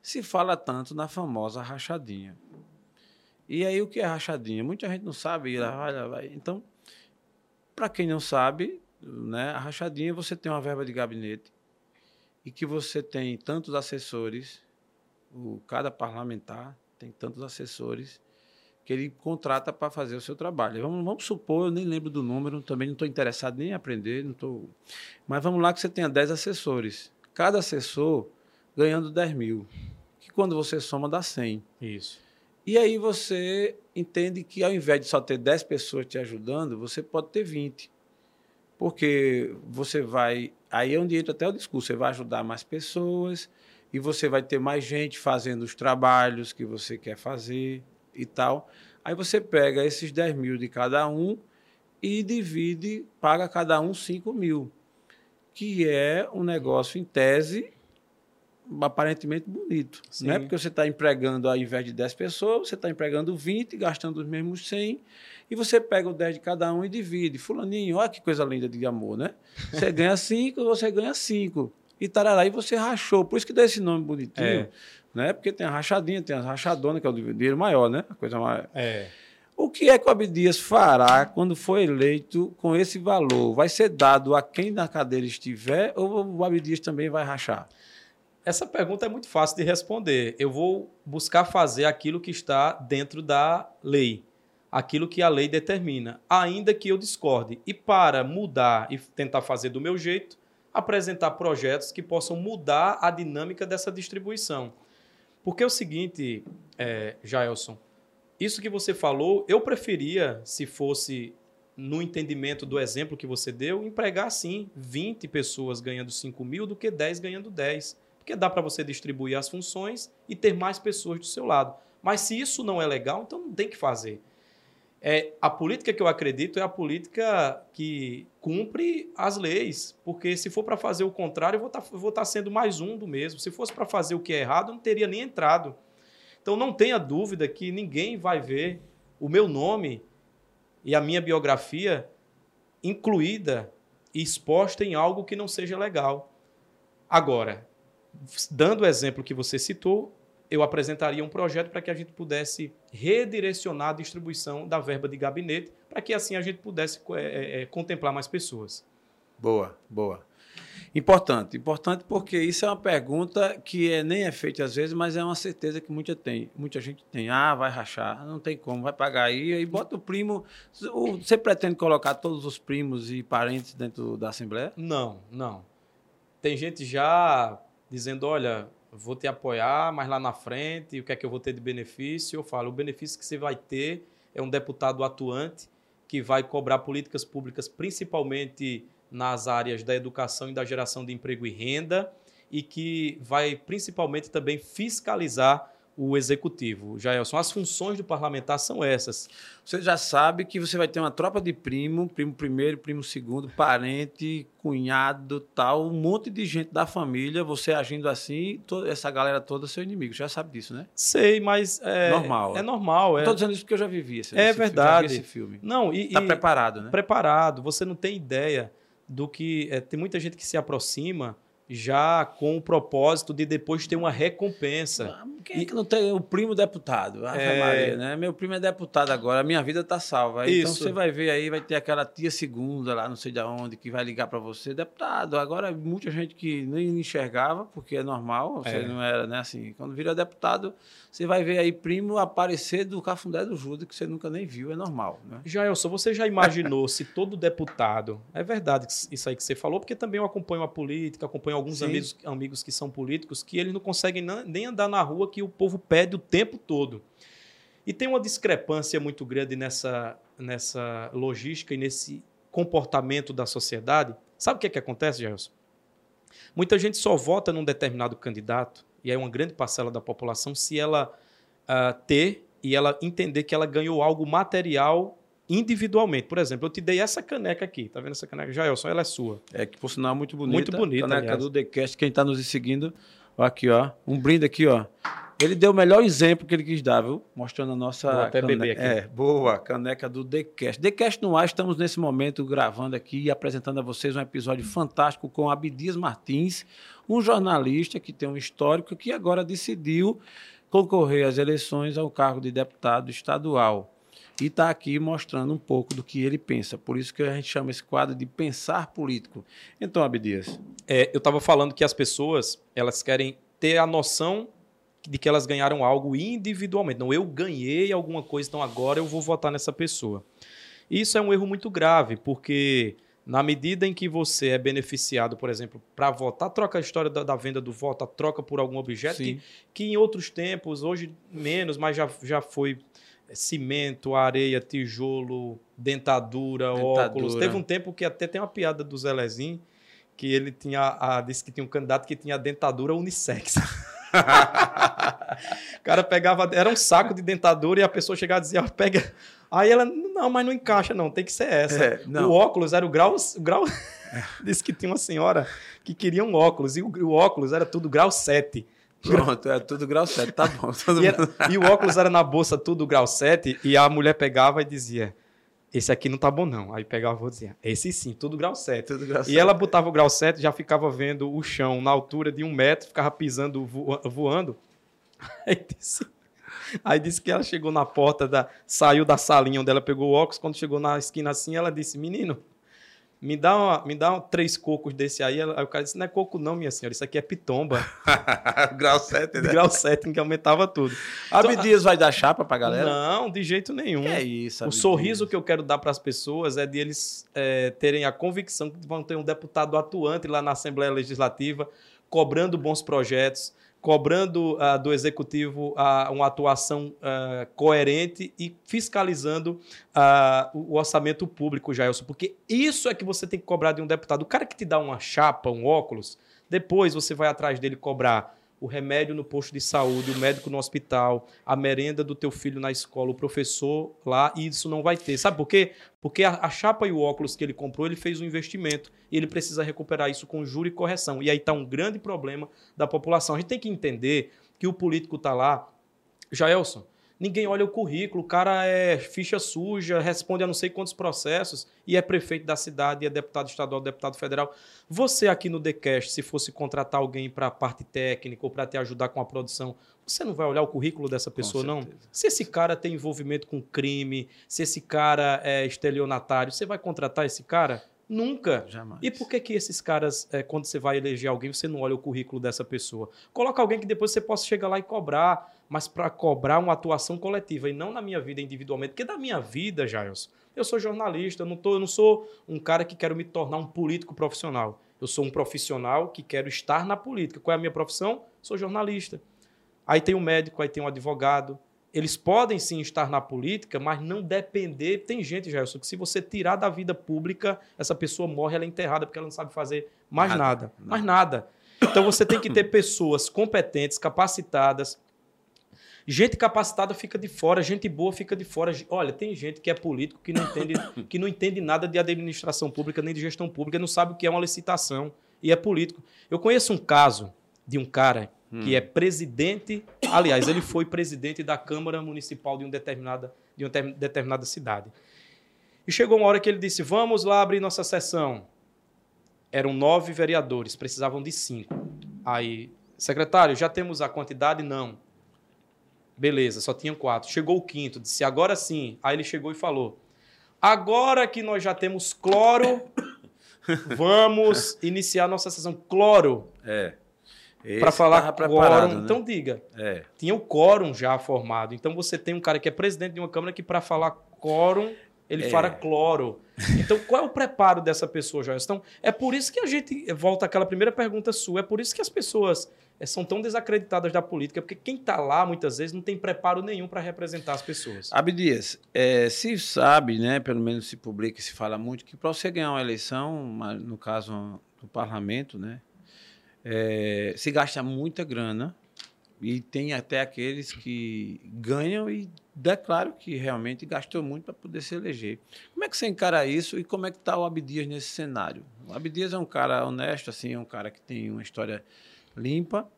se fala tanto na famosa rachadinha, e aí o que é rachadinha? Muita gente não sabe, então, para quem não sabe, né, a rachadinha você tem uma verba de gabinete e que você tem tantos assessores, o, cada parlamentar tem tantos assessores que ele contrata para fazer o seu trabalho. Vamos, vamos, supor, eu nem lembro do número, também não estou interessado nem em aprender, não tô... mas vamos lá que você tenha 10 assessores. Cada assessor ganhando 10 mil, que quando você soma dá 100. Isso. E aí você entende que ao invés de só ter 10 pessoas te ajudando, você pode ter 20. Porque você vai. Aí é onde entra até o discurso. Você vai ajudar mais pessoas e você vai ter mais gente fazendo os trabalhos que você quer fazer e tal. Aí você pega esses 10 mil de cada um e divide, paga cada um 5 mil, que é um negócio, em tese, aparentemente bonito. Né? Porque você está empregando, ao invés de 10 pessoas, você está empregando 20, gastando os mesmos 100 e você pega o 10 de cada um e divide. Fulaninho, olha que coisa linda de amor, né? Você ganha 5, você ganha 5. E tarará, e você rachou. Por isso que dá esse nome bonitinho, é. né? Porque tem a rachadinha, tem a rachadona, que é o dinheiro maior, né? A coisa maior. É. O que é que o Abdias fará quando for eleito com esse valor? Vai ser dado a quem na cadeira estiver ou o Abdias também vai rachar? Essa pergunta é muito fácil de responder. Eu vou buscar fazer aquilo que está dentro da lei aquilo que a lei determina, ainda que eu discorde. E para mudar e tentar fazer do meu jeito, apresentar projetos que possam mudar a dinâmica dessa distribuição. Porque é o seguinte, é, Jaelson, isso que você falou, eu preferia, se fosse no entendimento do exemplo que você deu, empregar sim 20 pessoas ganhando 5 mil do que 10 ganhando 10. Porque dá para você distribuir as funções e ter mais pessoas do seu lado. Mas se isso não é legal, então não tem que fazer. É, a política que eu acredito é a política que cumpre as leis, porque se for para fazer o contrário, eu vou estar tá, tá sendo mais um do mesmo. Se fosse para fazer o que é errado, eu não teria nem entrado. Então não tenha dúvida que ninguém vai ver o meu nome e a minha biografia incluída e exposta em algo que não seja legal. Agora, dando o exemplo que você citou, eu apresentaria um projeto para que a gente pudesse redirecionar a distribuição da verba de gabinete, para que assim a gente pudesse é, é, é, contemplar mais pessoas. Boa, boa. Importante, importante porque isso é uma pergunta que é, nem é feita às vezes, mas é uma certeza que muita, tem, muita gente tem. Ah, vai rachar, não tem como, vai pagar aí, aí bota o primo. Você pretende colocar todos os primos e parentes dentro da Assembleia? Não, não. Tem gente já dizendo, olha, vou te apoiar, mas lá na frente, o que é que eu vou ter de benefício? Eu falo, o benefício que você vai ter é um deputado atuante que vai cobrar políticas públicas, principalmente nas áreas da educação e da geração de emprego e renda, e que vai principalmente também fiscalizar o executivo. Jaelson, as funções do parlamentar são essas. Você já sabe que você vai ter uma tropa de primo, primo primeiro, primo segundo, parente, cunhado, tal, um monte de gente da família, você agindo assim, toda, essa galera toda é seu inimigo. Você já sabe disso, né? Sei, mas é normal. É normal. Estou é... dizendo isso porque eu já vivi esse, É esse verdade. Filme, esse filme. Não, e está preparado, né? Preparado. Você não tem ideia do que é, tem muita gente que se aproxima já com o propósito de depois ter uma recompensa. Ah, quem é que não tem o primo deputado? é... Maria, né? Meu primo é deputado agora, a minha vida está salva. Então Isso. Então você vai ver aí, vai ter aquela tia segunda lá, não sei de onde, que vai ligar para você, deputado. Agora muita gente que nem enxergava, porque é normal, você é. não era, né, assim, quando vira deputado, você vai ver aí primo aparecer do Cafundé do Judas, que você nunca nem viu, é normal, né? Jailson, você já imaginou se todo deputado, é verdade isso aí que você falou, porque também eu acompanho a política, acompanho alguns amigos, amigos que são políticos, que eles não conseguem nem andar na rua que o povo pede o tempo todo. E tem uma discrepância muito grande nessa, nessa logística e nesse comportamento da sociedade. Sabe o que, é que acontece, Gelson? Muita gente só vota num determinado candidato, e é uma grande parcela da população, se ela uh, ter e ela entender que ela ganhou algo material individualmente. Por exemplo, eu te dei essa caneca aqui. Tá vendo essa caneca? Jaelson, ela é sua. É que, por sinal, muito bonita. Muito bonita, Caneca aliás. do TheCast. Quem está nos seguindo, ó, aqui, ó. Um brinde aqui, ó. Ele deu o melhor exemplo que ele quis dar, viu? Mostrando a nossa. Vou até beber aqui. É, boa, caneca do TheCast. TheCast no ar, estamos nesse momento gravando aqui e apresentando a vocês um episódio fantástico com Abdias Martins, um jornalista que tem um histórico que agora decidiu concorrer às eleições ao cargo de deputado estadual. E está aqui mostrando um pouco do que ele pensa. Por isso que a gente chama esse quadro de pensar político. Então, Abdias. É, eu estava falando que as pessoas elas querem ter a noção de que elas ganharam algo individualmente. Não, eu ganhei alguma coisa, então agora eu vou votar nessa pessoa. Isso é um erro muito grave, porque na medida em que você é beneficiado, por exemplo, para votar, troca a história da, da, venda do voto, a troca por algum objeto, que, que, em outros tempos, hoje menos, mas já, já foi cimento, areia, tijolo, dentadura, dentadura, óculos. Teve um tempo que até tem uma piada do Zelezinho, que ele tinha, a, disse que tinha um candidato que tinha dentadura unissex. o cara pegava, era um saco de dentadura e a pessoa chegava e dizia, pega. Aí ela, não, mas não encaixa, não, tem que ser essa. É, o óculos era o grau. O grau... Disse que tinha uma senhora que queria um óculos, e o, o óculos era tudo grau 7. Pronto, é tudo grau 7, tá bom. E, era, e, o óculos era na bolsa tudo grau 7, e a mulher pegava e dizia: Esse aqui não tá bom, não. Aí pegava e dizia: Esse sim, tudo grau 7. Tudo grau 7. E ela botava o grau 7 já ficava vendo o chão na altura de um metro, ficava pisando, voando. Aí disse, aí disse que ela chegou na porta, da, saiu da salinha onde ela pegou o óculos. Quando chegou na esquina assim, ela disse: Menino, me dá, uma, me dá um, três cocos desse aí. Aí o cara disse: Não é coco, não, minha senhora, isso aqui é pitomba. grau 7, né? Grau 7, que aumentava tudo. Abdias então, vai dar chapa pra galera? Não, de jeito nenhum. Que é isso, O sorriso que eu quero dar para as pessoas é de eles é, terem a convicção que vão ter um deputado atuante lá na Assembleia Legislativa, cobrando bons projetos, cobrando uh, do executivo uh, uma atuação uh, coerente e fiscalizando o orçamento público, Jailson, porque isso é que você tem que cobrar de um deputado. O cara que te dá uma chapa, um óculos, depois você vai atrás dele cobrar o remédio no posto de saúde, o médico no hospital, a merenda do teu filho na escola, o professor lá, e isso não vai ter. Sabe por quê? Porque a, a chapa e o óculos que ele comprou, ele fez um investimento e ele precisa recuperar isso com juro e correção. E aí está um grande problema da população. A gente tem que entender que o político está lá. Jaelson, ninguém olha o currículo, o cara é ficha suja, responde a não sei quantos processos e é prefeito da cidade, e é deputado estadual, deputado federal. Você aqui no TheCast, se fosse contratar alguém para a parte técnica ou para te ajudar com a produção, você não vai olhar o currículo dessa pessoa, não? Se esse cara tem envolvimento com crime, se esse cara é estelionatário, você vai contratar esse cara? Nunca. Jamais. E por que que esses caras, é, quando você vai eleger alguém, você não olha o currículo dessa pessoa? Coloca alguém que depois você possa chegar lá e cobrar, mas para cobrar uma atuação coletiva e não na minha vida individualmente. Porque da minha vida, Jails, eu sou jornalista, eu não, tô, eu não sou um cara que quero me tornar um político profissional. Eu sou um profissional que quero estar na política. Qual é a minha profissão? Sou jornalista. Aí tem o um médico, aí tem um advogado, eles podem sim estar na política, mas não depender. Tem gente, Gelson, que se você tirar da vida pública, essa pessoa morre, ela é enterrada porque ela não sabe fazer mais nada. nada, nada. mais nada. Então você tem que ter pessoas competentes, capacitadas. Gente capacitada fica de fora, gente boa fica de fora. Olha, tem gente que é político que não entende, que não entende nada de administração pública nem de gestão pública, não sabe o que é uma licitação e é político. Eu conheço um caso de um cara hum. que é presidente. Aliás, ele foi presidente da Câmara Municipal de, um determinada, de uma determinada cidade. E chegou uma hora que ele disse: Vamos lá abrir nossa sessão. Eram nove vereadores, precisavam de cinco. Aí, secretário, já temos a quantidade? Não. Beleza, só tinham quatro. Chegou o quinto, disse: Agora sim. Aí ele chegou e falou: Agora que nós já temos cloro, vamos iniciar nossa sessão. Cloro. É para falar quórum. Né? Então diga. É. Tinha o quórum já formado. Então você tem um cara que é presidente de uma Câmara que para falar quórum ele é. fala cloro. Então, qual é o preparo dessa pessoa, Joel? Então, é por isso que a gente volta àquela primeira pergunta sua. É por isso que as pessoas é, são tão desacreditadas da política, porque quem está lá, muitas vezes, não tem preparo nenhum para representar as pessoas. Abdias, é, se sabe, né, pelo menos se publica e se fala muito, que para você ganhar uma eleição, no caso do parlamento, né, é, se gasta muita grana e tem até aqueles que ganham e declaram que realmente gastou muito para poder se eleger. Como é que você encara isso e como é que está o Abdias nesse cenário? O Abdias é um cara honesto, assim, é um cara que tem uma história limpa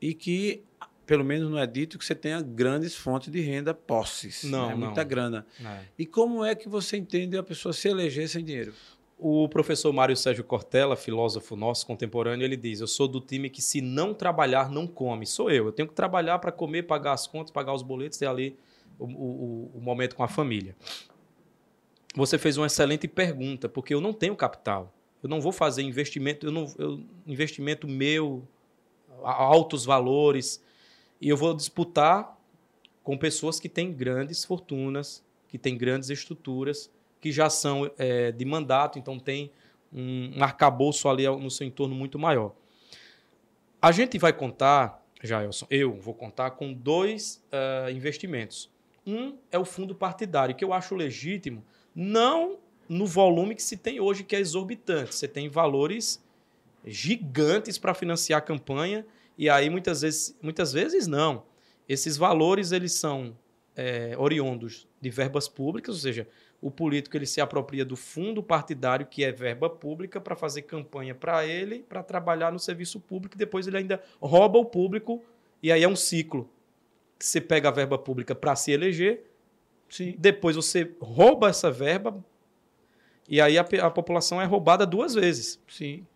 e que, pelo menos não é dito que você tenha grandes fontes de renda, posses, não, né? não. muita grana. É. E como é que você entende a pessoa se eleger sem dinheiro? O professor Mário Sérgio Cortella, filósofo nosso contemporâneo, ele diz: Eu sou do time que, se não trabalhar, não come. Sou eu. Eu tenho que trabalhar para comer, pagar as contas, pagar os boletos e ali o, o, o, momento com a família. Você fez uma excelente pergunta, porque eu não tenho capital. Eu não vou fazer investimento, eu não, eu, investimento meu, altos valores, e eu vou disputar com pessoas que têm grandes fortunas, que têm grandes estruturas que já são é, de mandato, então tem um, um arcabouço ali no seu entorno muito maior. A gente vai contar, Jailson, eu vou contar com dois uh, investimentos. Um é o fundo partidário, que eu acho legítimo, não no volume que se tem hoje, que é exorbitante. Você tem valores gigantes para financiar a campanha, e aí muitas vezes, muitas vezes não. Esses valores eles são é, oriundos de verbas públicas, ou seja, o político ele se apropria do fundo partidário, que é verba pública, para fazer campanha para ele, para trabalhar no serviço público, e depois ele ainda rouba o público, e aí é um ciclo. Você pega a verba pública para se eleger, Sim. depois você rouba essa verba, e aí a, a população é roubada duas vezes. Sim.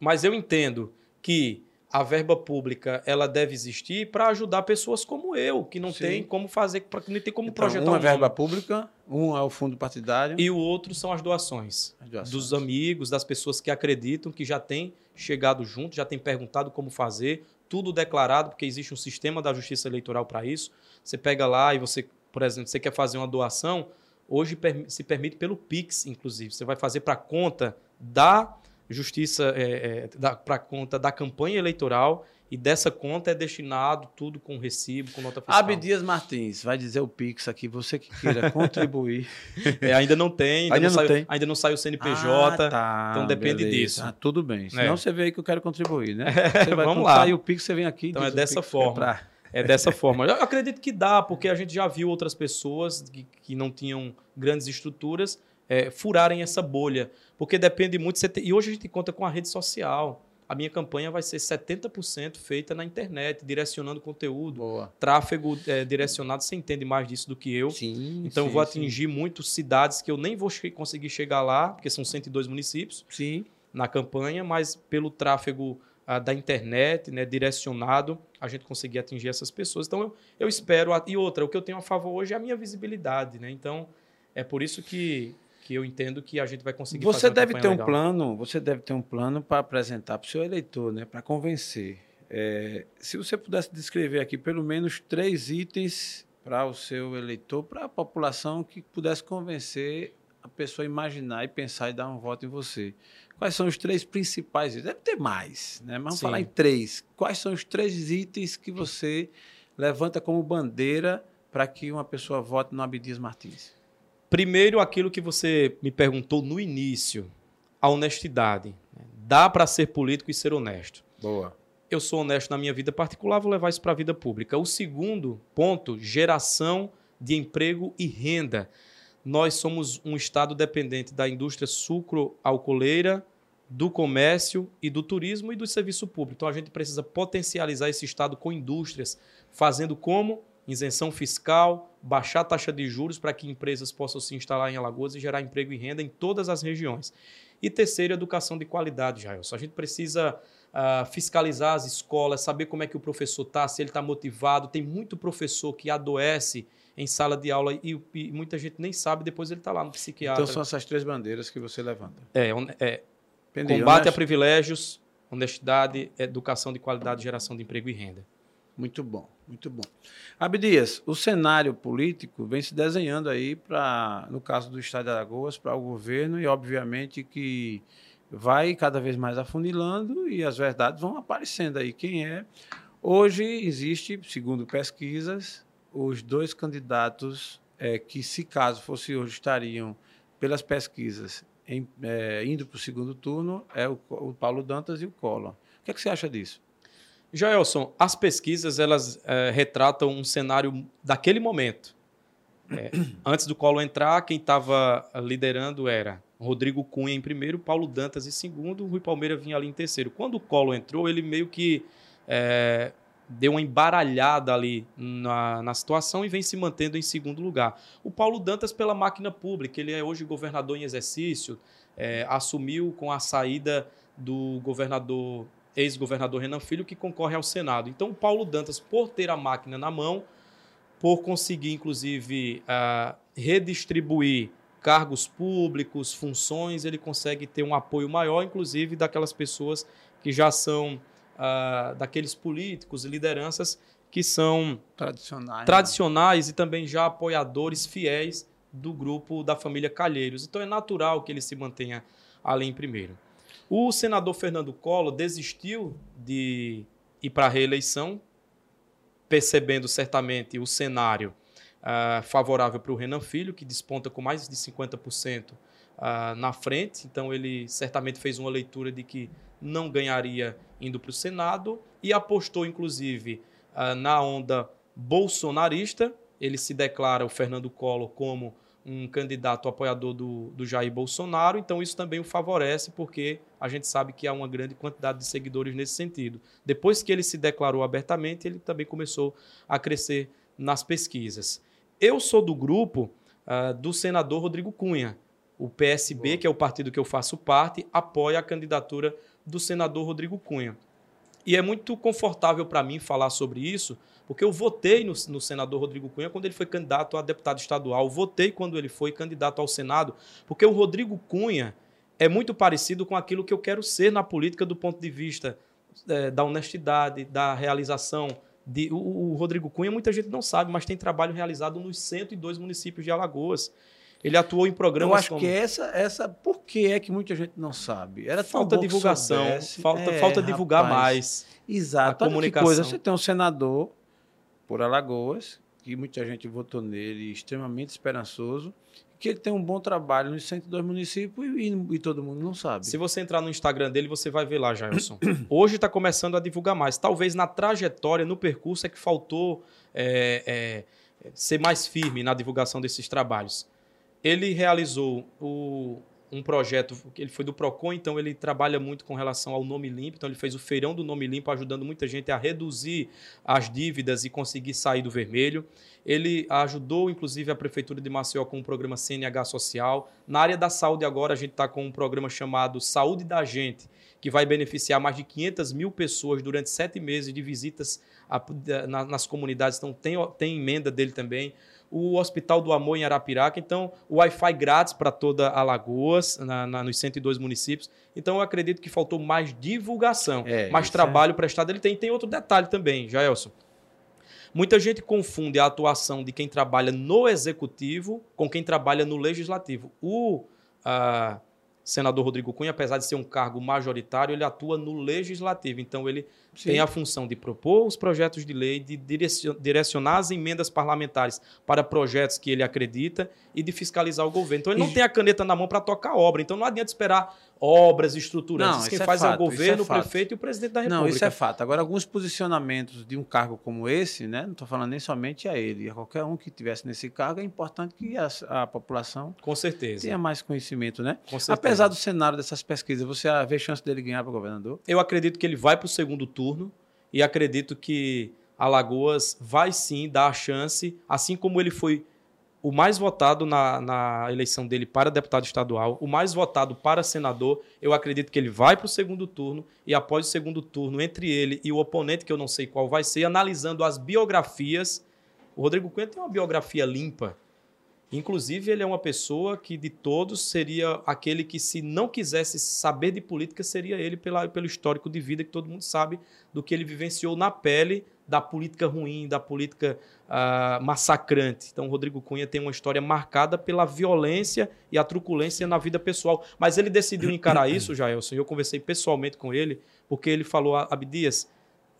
Mas eu entendo que a verba pública ela deve existir para ajudar pessoas como eu, que não Sim. tem como fazer, para não tem como então, projetar uma um verba pública, um é o fundo partidário e o outro são as doações, as doações, dos amigos, das pessoas que acreditam, que já têm chegado junto, já têm perguntado como fazer, tudo declarado, porque existe um sistema da Justiça Eleitoral para isso. Você pega lá e você, por exemplo, você quer fazer uma doação, hoje se permite pelo Pix, inclusive. Você vai fazer para conta da justiça é, é, para conta da campanha eleitoral e dessa conta é destinado tudo com recibo, com nota fiscal. Abdias Martins, vai dizer o Pix aqui, você que queira contribuir. É, ainda não tem, ainda, ainda não, não, saiu, tem. ainda não saiu o CNPJ, ah, tá, então depende beleza. disso. Ah, tudo bem, senão é. você vê aí que eu quero contribuir, né? Você vai, Vamos lá. sair o Pix, você vem aqui. Então é dessa forma. É dessa forma. Eu acredito que dá, porque a gente já viu outras pessoas que, que não tinham grandes estruturas é, furarem essa bolha. Porque depende muito. e hoje a gente conta com a rede social. A minha campanha vai ser 70% feita na internet, direcionando conteúdo. Boa. Tráfego é, direcionado, você entende mais disso do que eu. Sim, então sim, eu vou atingir muitas cidades que eu nem vou conseguir chegar lá, porque são 102 municípios sim. na campanha, mas pelo tráfego ah, da internet, né, direcionado, a gente conseguir atingir essas pessoas. Então eu, eu espero. E outra, o que eu tenho a favor hoje é a minha visibilidade. Né? Então é por isso que que eu entendo que a gente vai conseguir você deve ter um legal. plano você deve ter um plano para apresentar para o seu eleitor né para convencer. É, se você pudesse descrever aqui pelo menos três itens para o seu eleitor para a população que pudesse convencer a pessoa a imaginar e pensar e dar um voto em você. Quais são os três principais itens? Deve ter mais né mas vamos Sim. falar em três. Quais são os três itens que você levanta como bandeira para que uma pessoa vote no Abdias Martins Primeiro, aquilo que você me perguntou no início, a honestidade. Dá para ser político e ser honesto. Boa. Eu sou honesto na minha vida particular, vou levar isso para a vida pública. O segundo ponto, geração de emprego e renda. Nós somos um estado dependente da indústria sucro-alcooleira, do comércio e do turismo e do serviço público. Então a gente precisa potencializar esse estado com indústrias, fazendo como isenção fiscal, baixar a taxa de juros para que empresas possam se instalar em Alagoas e gerar emprego e renda em todas as regiões. E terceiro, educação de qualidade, Jailson. A gente precisa uh, fiscalizar as escolas, saber como é que o professor está, se ele está motivado. Tem muito professor que adoece em sala de aula e, e muita gente nem sabe, depois ele está lá no psiquiatra. Então são essas três bandeiras que você levanta. É, é combate a privilégios, honestidade, educação de qualidade, geração de emprego e renda. Muito bom, muito bom. Abdias, o cenário político vem se desenhando aí para, no caso do Estado de Alagoas, para o governo e obviamente que vai cada vez mais afunilando e as verdades vão aparecendo aí. Quem é? Hoje existe, segundo pesquisas, os dois candidatos é, que, se caso fosse hoje, estariam pelas pesquisas em, é, indo para o segundo turno é o, o Paulo Dantas e o Collor. O que, é que você acha disso? Joelson, as pesquisas elas é, retratam um cenário daquele momento. É, antes do Colo entrar, quem estava liderando era Rodrigo Cunha em primeiro, Paulo Dantas em segundo, Rui Palmeira vinha ali em terceiro. Quando o Colo entrou, ele meio que é, deu uma embaralhada ali na, na situação e vem se mantendo em segundo lugar. O Paulo Dantas, pela máquina pública, ele é hoje governador em exercício, é, assumiu com a saída do governador ex-governador Renan Filho, que concorre ao Senado. Então, o Paulo Dantas, por ter a máquina na mão, por conseguir, inclusive, uh, redistribuir cargos públicos, funções, ele consegue ter um apoio maior, inclusive, daquelas pessoas que já são uh, daqueles políticos e lideranças que são tradicionais, tradicionais né? e também já apoiadores fiéis do grupo da família Calheiros. Então é natural que ele se mantenha ali em primeiro. O senador Fernando Collor desistiu de ir para a reeleição, percebendo certamente o cenário uh, favorável para o Renan Filho, que desponta com mais de 50% uh, ah, na frente. Então, ele certamente fez uma leitura de que não ganharia indo para o Senado e apostou, inclusive, uh, na onda bolsonarista. Ele se declara, o Fernando Collor, como um candidato apoiador do, do Jair Bolsonaro, então isso também o favorece, porque a gente sabe que há uma grande quantidade de seguidores nesse sentido. Depois que ele se declarou abertamente, ele também começou a crescer nas pesquisas. Eu sou do grupo uh, do senador Rodrigo Cunha. O PSB, Boa. que é o partido que eu faço parte, apoia a candidatura do senador Rodrigo Cunha. E é muito confortável para mim falar sobre isso, porque eu votei no, no, senador Rodrigo Cunha quando ele foi candidato a deputado estadual, votei quando ele foi candidato ao Senado, porque o Rodrigo Cunha é muito parecido com aquilo que eu quero ser na política do ponto de vista é, da honestidade, da realização. De, o, o, Rodrigo Cunha, muita gente não sabe, mas tem trabalho realizado nos 102 municípios de Alagoas. Ele atuou em programas. Eu acho como... que essa, essa. Por que é que muita gente não sabe? Era falta divulgação, falta, é, falta divulgar rapaz, mais. Exato. A comunicação. Coisa, você tem um senador por Alagoas, que muita gente votou nele, extremamente esperançoso, que ele tem um bom trabalho nos 102 municípios e, e, todo mundo não sabe. Se você entrar no Instagram dele, você vai ver lá, Jailson. Hoje está começando a divulgar mais. Talvez na trajetória, no percurso, é que faltou é, é, ser mais firme na divulgação desses trabalhos. Ele realizou o, um projeto, ele foi do PROCON, então ele trabalha muito com relação ao nome limpo, então ele fez o feirão do nome limpo, ajudando muita gente a reduzir as dívidas e conseguir sair do vermelho. Ele ajudou, inclusive, a Prefeitura de Maceió com o programa CNH Social. Na área da saúde agora, a gente está com um programa chamado Saúde da Gente, que vai beneficiar mais de 500 mil pessoas durante sete meses de visitas a, na, nas comunidades, então tem, tem emenda dele também. O Hospital do Amor em Arapiraca, então o Wi-Fi grátis para toda Alagoas, na, na, nos 102 municípios. Então eu acredito que faltou mais divulgação, é, mais trabalho é... prestado. Ele tem, tem outro detalhe também, Jaelson. Muita gente confunde a atuação de quem trabalha no executivo com quem trabalha no legislativo. O uh, senador Rodrigo Cunha, apesar de ser um cargo majoritário, ele atua no legislativo. Então, ele Sim. tem a função de propor os projetos de lei, de direcionar as emendas parlamentares para projetos que ele acredita e de fiscalizar o governo. Então, ele não tem a caneta na mão para tocar obra. Então, não adianta esperar obras estruturantes. Não, Quem é faz fato, é o governo, é o prefeito e o presidente da República. Não, isso é fato. Agora, alguns posicionamentos de um cargo como esse, né, não estou falando nem somente a ele, a qualquer um que tivesse nesse cargo, é importante que a, a população Com certeza. tenha mais conhecimento. Né? Com certeza. Apesar do cenário dessas pesquisas, você vê chance dele ganhar para governador? Eu acredito que ele vai para o segundo turno e acredito que Alagoas vai sim dar a chance, assim como ele foi o mais votado na, na eleição dele para deputado estadual, o mais votado para senador. Eu acredito que ele vai para o segundo turno e após o segundo turno, entre ele e o oponente, que eu não sei qual vai ser, analisando as biografias. O Rodrigo Cunha tem uma biografia limpa. Inclusive, ele é uma pessoa que, de todos, seria aquele que, se não quisesse saber de política, seria ele pela, pelo histórico de vida que todo mundo sabe do que ele vivenciou na pele da política ruim, da política uh, massacrante. Então, Rodrigo Cunha tem uma história marcada pela violência e a truculência na vida pessoal. Mas ele decidiu encarar isso, Jaelson, e eu conversei pessoalmente com ele, porque ele falou, Abdias,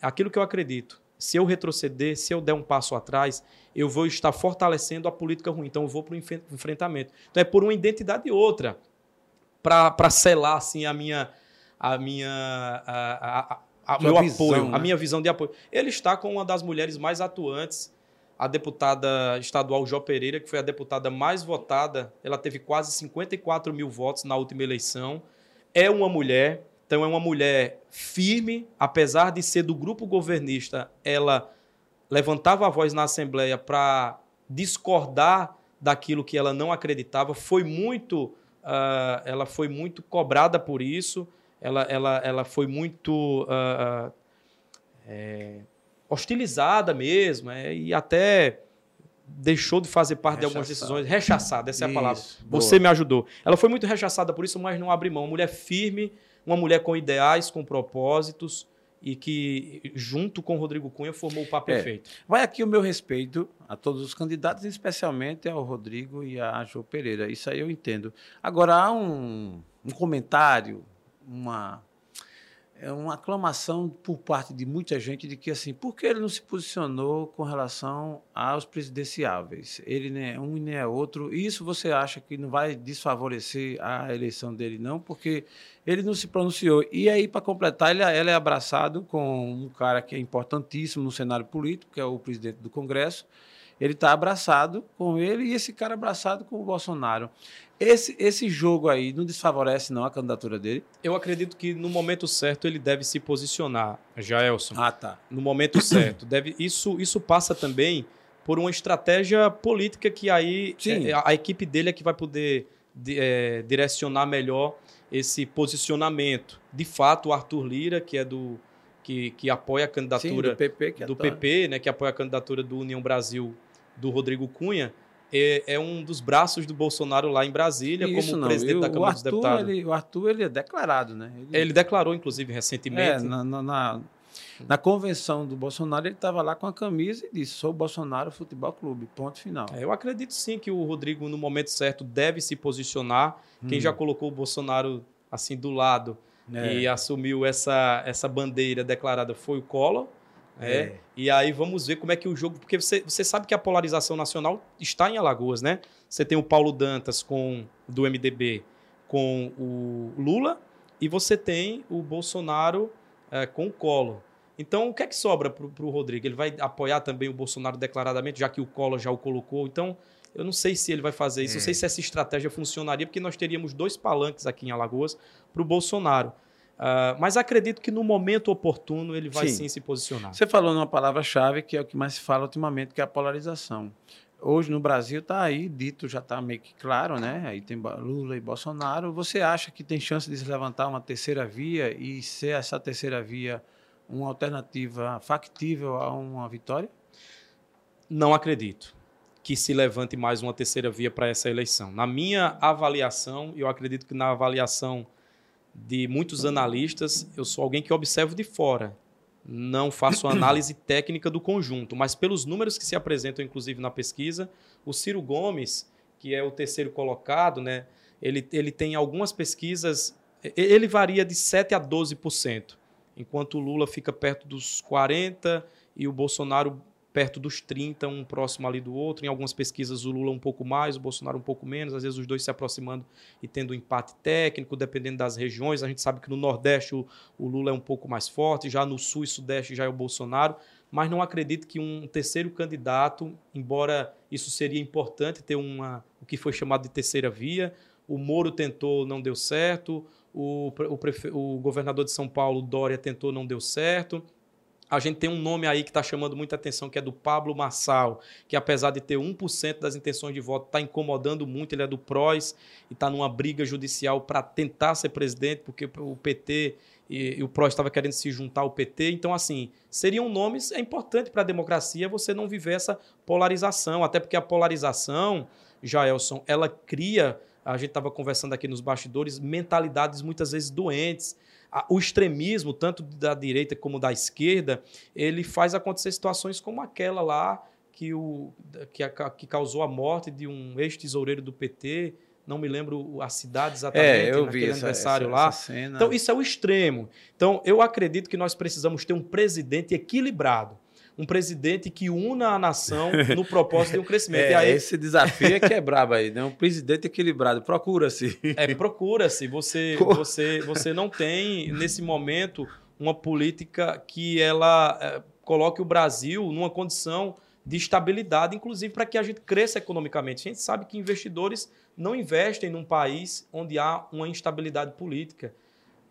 aquilo que eu acredito, se eu retroceder, se eu der um passo atrás, eu vou estar fortalecendo a política ruim. Então, eu vou para o enfrentamento. Então, é por uma identidade e outra, para selar assim, a minha, a minha a, a, a meu visão, apoio, né? a minha visão de apoio. Ele está com uma das mulheres mais atuantes, a deputada estadual Jó Pereira, que foi a deputada mais votada. Ela teve quase 54 mil votos na última eleição. É uma mulher, então é uma mulher firme, apesar de ser do grupo governista, ela levantava a voz na Assembleia para discordar daquilo que ela não acreditava. Foi muito, uh, ela foi muito cobrada por isso ela, ela, ela foi muito uh, uh, é, hostilizada mesmo, é, e até deixou de fazer parte de algumas decisões, rechaçada, essa é a isso, palavra. Boa. Você me ajudou. Ela foi muito rechaçada por isso, mas não abre mão. Uma mulher firme, uma mulher com ideais, com propósitos e que, junto com Rodrigo Cunha, formou o papo é. perfeito. Vai aqui o meu respeito a todos os candidatos, especialmente ao Rodrigo e a Jô Pereira. Isso aí eu entendo. Agora, há um, um comentário uma é uma aclamação por parte de muita gente de que assim, por que ele não se posicionou com relação aos presidenciáveis? Ele nem é um e nem é outro. Isso você acha que não vai desfavorecer a eleição dele não, porque ele não se pronunciou. E aí para completar, ele, ele é abraçado com um cara que é importantíssimo no cenário político, que é o presidente do Congresso. Ele está abraçado com ele e esse cara abraçado com o Bolsonaro. Esse, esse jogo aí não desfavorece não a candidatura dele? Eu acredito que no momento certo ele deve se posicionar, Jaelson. Ah, tá. No momento certo. Deve, isso, isso passa também por uma estratégia política que aí é, a, a, equipe dele é que vai poder de, é, direcionar melhor esse posicionamento. De fato, o Arthur Lira, que é do que, que apoia a candidatura Sim, do PP, que do PP, né, que apoia a candidatura do União Brasil do Rodrigo Cunha, é, é, um dos braços do Bolsonaro lá em Brasília, Isso como não. presidente da Câmara Arthur, dos Deputados. Ele, o Arthur ele é declarado, né? Ele, ele declarou, inclusive, recentemente. É, na, na, na, na convenção do Bolsonaro, ele estava lá com a camisa e disse: sou Bolsonaro Futebol Clube, ponto final. É, eu acredito sim que o Rodrigo, no momento certo, deve se posicionar. Hum. Quem já colocou o Bolsonaro assim do lado é. e assumiu essa, essa bandeira declarada foi o Collor. É. é. E aí vamos ver como é que o jogo. Porque você, você sabe que a polarização nacional está em Alagoas, né? Você tem o Paulo Dantas com do MDB com o Lula e você tem o Bolsonaro é, com o Collor. Então, o que é que sobra para o Rodrigo? Ele vai apoiar também o Bolsonaro declaradamente, já que o Collor já o colocou. Então, eu não sei se ele vai fazer isso, é. não sei se essa estratégia funcionaria, porque nós teríamos dois palanques aqui em Alagoas para o Bolsonaro. Uh, mas acredito que no momento oportuno ele vai sim. sim se posicionar. Você falou numa palavra-chave que é o que mais se fala ultimamente, que é a polarização. Hoje no Brasil está aí dito, já está meio que claro, né? Aí tem Lula e Bolsonaro. Você acha que tem chance de se levantar uma terceira via e ser essa terceira via uma alternativa factível a uma vitória? Não acredito. que se levante mais uma terceira via para essa eleição. Na minha avaliação, eu acredito que na avaliação de muitos analistas, eu sou alguém que observo de fora. Não faço análise técnica do conjunto, mas pelos números que se apresentam, inclusive na pesquisa, o Ciro Gomes, que é o terceiro colocado, né, ele, ele tem algumas pesquisas, ele varia de 7% a 12%, enquanto o Lula fica perto dos 40% e o Bolsonaro perto dos 30, um próximo ali do outro. Em algumas pesquisas, o Lula um pouco mais, o Bolsonaro um pouco menos, às vezes os dois se aproximando e tendo um empate técnico, dependendo das regiões. A gente sabe que no Nordeste o, o Lula é um pouco mais forte, já no Sul e Sudeste já é o Bolsonaro. Mas não acredito que um terceiro candidato, embora isso seria importante ter uma, o que foi chamado de terceira via, o Moro tentou, não deu certo, o, o, o governador de São Paulo, Dória, tentou, não deu certo. A gente tem um nome aí que está chamando muita atenção, que é do Pablo Massal, que apesar de ter 1% das intenções de voto, está incomodando muito. Ele é do PROS e está numa briga judicial para tentar ser presidente, porque o PT e, e o PROS estava querendo se juntar ao PT. Então, assim, seriam nomes. É importante para a democracia você não viver essa polarização, até porque a polarização, Jaelson, ela cria. A gente estava conversando aqui nos bastidores, mentalidades muitas vezes doentes o extremismo, tanto da direita como da esquerda, ele faz acontecer situações como aquela lá que, o, que, a, que causou a morte de um ex-tesoureiro do PT, não me lembro a cidade exatamente, é, eu naquele vi essa, aniversário essa, lá. essa. Então, isso é o extremo. Então, eu acredito que nós precisamos ter um presidente equilibrado um presidente que una a nação no propósito de um crescimento. É, e aí, esse desafio é que é brabo aí, né? Um presidente equilibrado. Procura-se. É, procura-se. Você, você, você não tem, nesse momento, uma política que ela é, coloque o Brasil numa condição de estabilidade, inclusive para que a gente cresça economicamente. A gente sabe que investidores não investem num país onde há uma instabilidade política.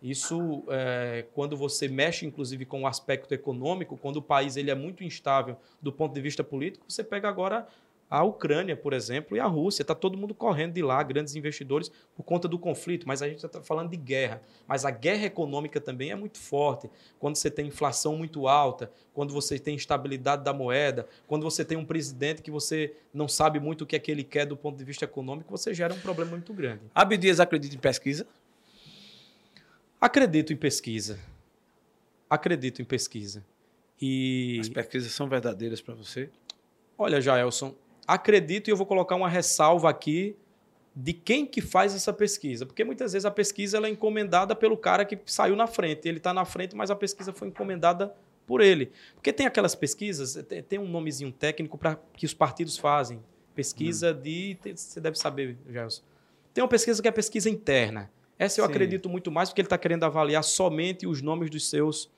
Isso, é, quando você mexe, inclusive, com o aspecto econômico, quando o país ele é muito instável do ponto de vista político, você pega agora a Ucrânia, por exemplo, e a Rússia. Está todo mundo correndo de lá, grandes investidores, por conta do conflito. Mas a gente está falando de guerra. Mas a guerra econômica também é muito forte. Quando você tem inflação muito alta, quando você tem instabilidade da moeda, quando você tem um presidente que você não sabe muito o que é que ele quer do ponto de vista econômico, você gera um problema muito grande. Abdias acredita em pesquisa? Acredito em pesquisa. Acredito em pesquisa. E. As pesquisas são verdadeiras para você? Olha, Jaelson, acredito e eu vou colocar uma ressalva aqui de quem que faz essa pesquisa. Porque muitas vezes a pesquisa ela é encomendada pelo cara que saiu na frente. Ele está na frente, mas a pesquisa foi encomendada por ele. Porque tem aquelas pesquisas, tem um nomezinho técnico para que os partidos fazem. Pesquisa hum. de. Você deve saber, Gelson. Tem uma pesquisa que é pesquisa interna. Essa eu Sim. acredito muito mais porque ele está querendo avaliar somente os nomes dos seus,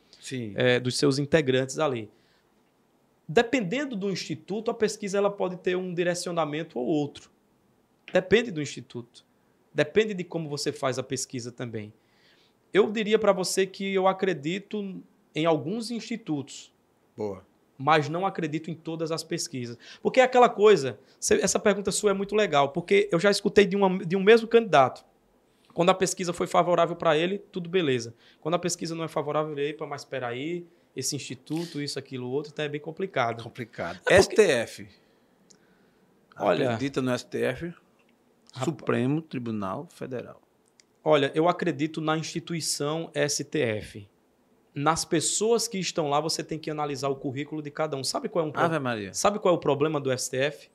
é, dos seus integrantes ali. Dependendo do instituto, a pesquisa ela pode ter um direcionamento ou outro. Depende do instituto. Depende de como você faz a pesquisa também. Eu diria para você que eu acredito em alguns institutos. Boa. Mas não acredito em todas as pesquisas. Porque é aquela coisa, essa pergunta sua é muito legal, porque eu já escutei de, uma, de um mesmo candidato quando a pesquisa foi favorável para ele, tudo beleza. Quando a pesquisa não é favorável, ele, epa, mas espera aí, esse instituto, isso, aquilo, outro, então é bem complicado. Complicado. É porque... STF. Olha, Acredita no STF? Supremo Tribunal Federal. Olha, eu acredito na instituição STF. Nas pessoas que estão lá, você tem que analisar o currículo de cada um. Sabe qual é um Ave Maria. Sabe qual é o problema do STF?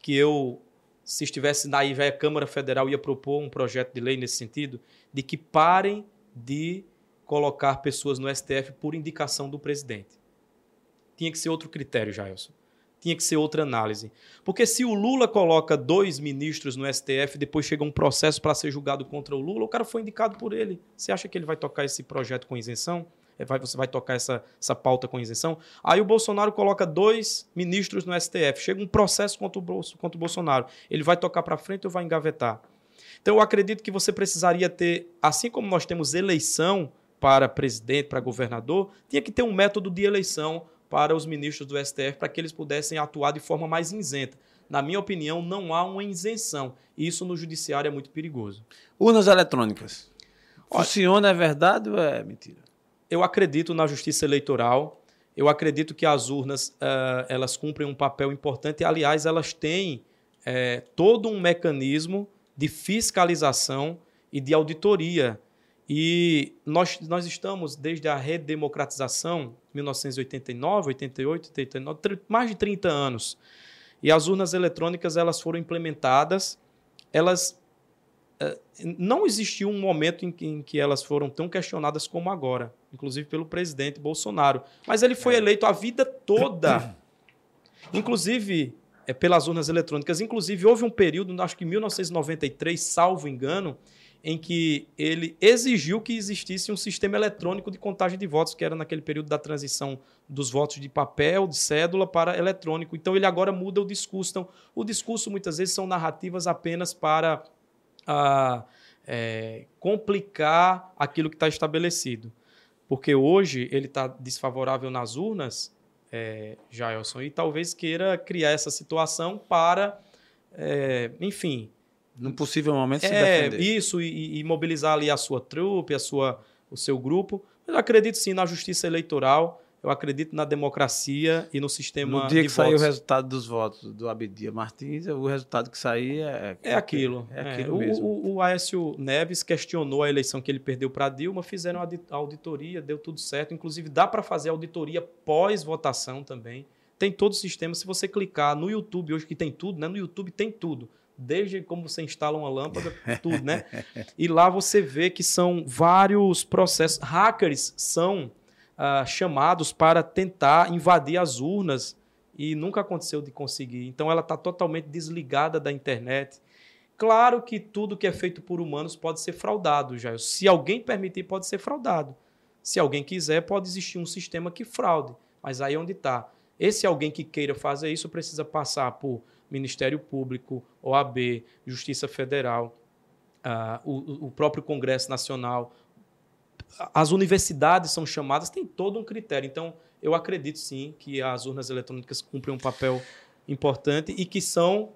Que eu se estivesse na a Câmara Federal ia propor um projeto de lei nesse sentido, de que parem de colocar pessoas no STF por indicação do presidente. Tinha que ser outro critério, Jailson. Tinha que ser outra análise. Porque se o Lula coloca dois ministros no STF, depois chega um processo para ser julgado contra o Lula, o cara foi indicado por ele. Você acha que ele vai tocar esse projeto com isenção? É, vai, você vai tocar essa, essa pauta com isenção. Aí o Bolsonaro coloca dois ministros no STF. Chega um processo contra o, contra o Bolsonaro. Ele vai tocar para frente ou vai engavetar? Então eu acredito que você precisaria ter, assim como nós temos eleição para presidente, para governador, tinha que ter um método de eleição para os ministros do STF para que eles pudessem atuar de forma mais isenta. Na minha opinião, não há uma isenção. E isso no judiciário é muito perigoso. Urnas eletrônicas. Funciona, é verdade ou é mentira? Eu acredito na justiça eleitoral. Eu acredito que as urnas uh, elas cumprem um papel importante. Aliás, elas têm é, todo um mecanismo de fiscalização e de auditoria. E nós, nós estamos, desde a redemocratização, 1989, 88, 89, mais de 30 anos. E as urnas eletrônicas elas foram implementadas, elas não existiu um momento em que, em que, elas foram tão questionadas como agora, inclusive pelo presidente Bolsonaro. Mas ele foi é. eleito a vida toda, inclusive é, pelas urnas eletrônicas. Inclusive, houve um período, acho que em 1993, salvo engano, em que ele exigiu que existisse um sistema eletrônico de contagem de votos, que era naquele período da transição dos votos de papel, de cédula, para eletrônico. Então, ele agora muda o discurso. Então, o discurso, muitas vezes, são narrativas apenas para a é, complicar aquilo que está estabelecido. Porque hoje ele está desfavorável nas urnas, é, Jailson, e talvez queira criar essa situação para, é, enfim. Num possível momento se é, defender. Isso, e, e, mobilizar ali a sua trupe, a sua, o seu grupo. Eu acredito sim na justiça eleitoral eu acredito na democracia e no sistema No dia que sair o resultado dos votos do Abdias Martins, o resultado que sair é... É, é aquilo. É, aquilo é. mesmo. O, o, o, Aécio Neves questionou a eleição que ele perdeu para Dilma, fizeram a auditoria, deu tudo certo. Inclusive, dá para fazer auditoria pós-votação também. Tem todo o sistema. Se você clicar no YouTube, hoje que tem tudo, né? No YouTube tem tudo desde como você instala uma lâmpada, tudo, né? E lá você vê que são vários processos. Hackers são uh, chamados para tentar invadir as urnas e nunca aconteceu de conseguir. Então ela está totalmente desligada da internet. Claro que tudo que é feito por humanos pode ser fraudado, já. Se alguém permitir, pode ser fraudado. Se alguém quiser, pode existir um sistema que fraude. Mas aí é onde está. Esse alguém que queira fazer isso precisa passar por Ministério Público, OAB, Justiça Federal, uh, o, o próprio Congresso Nacional, as universidades são chamadas, tem todo um critério. Então, eu acredito sim que as urnas eletrônicas cumprem um papel importante e que são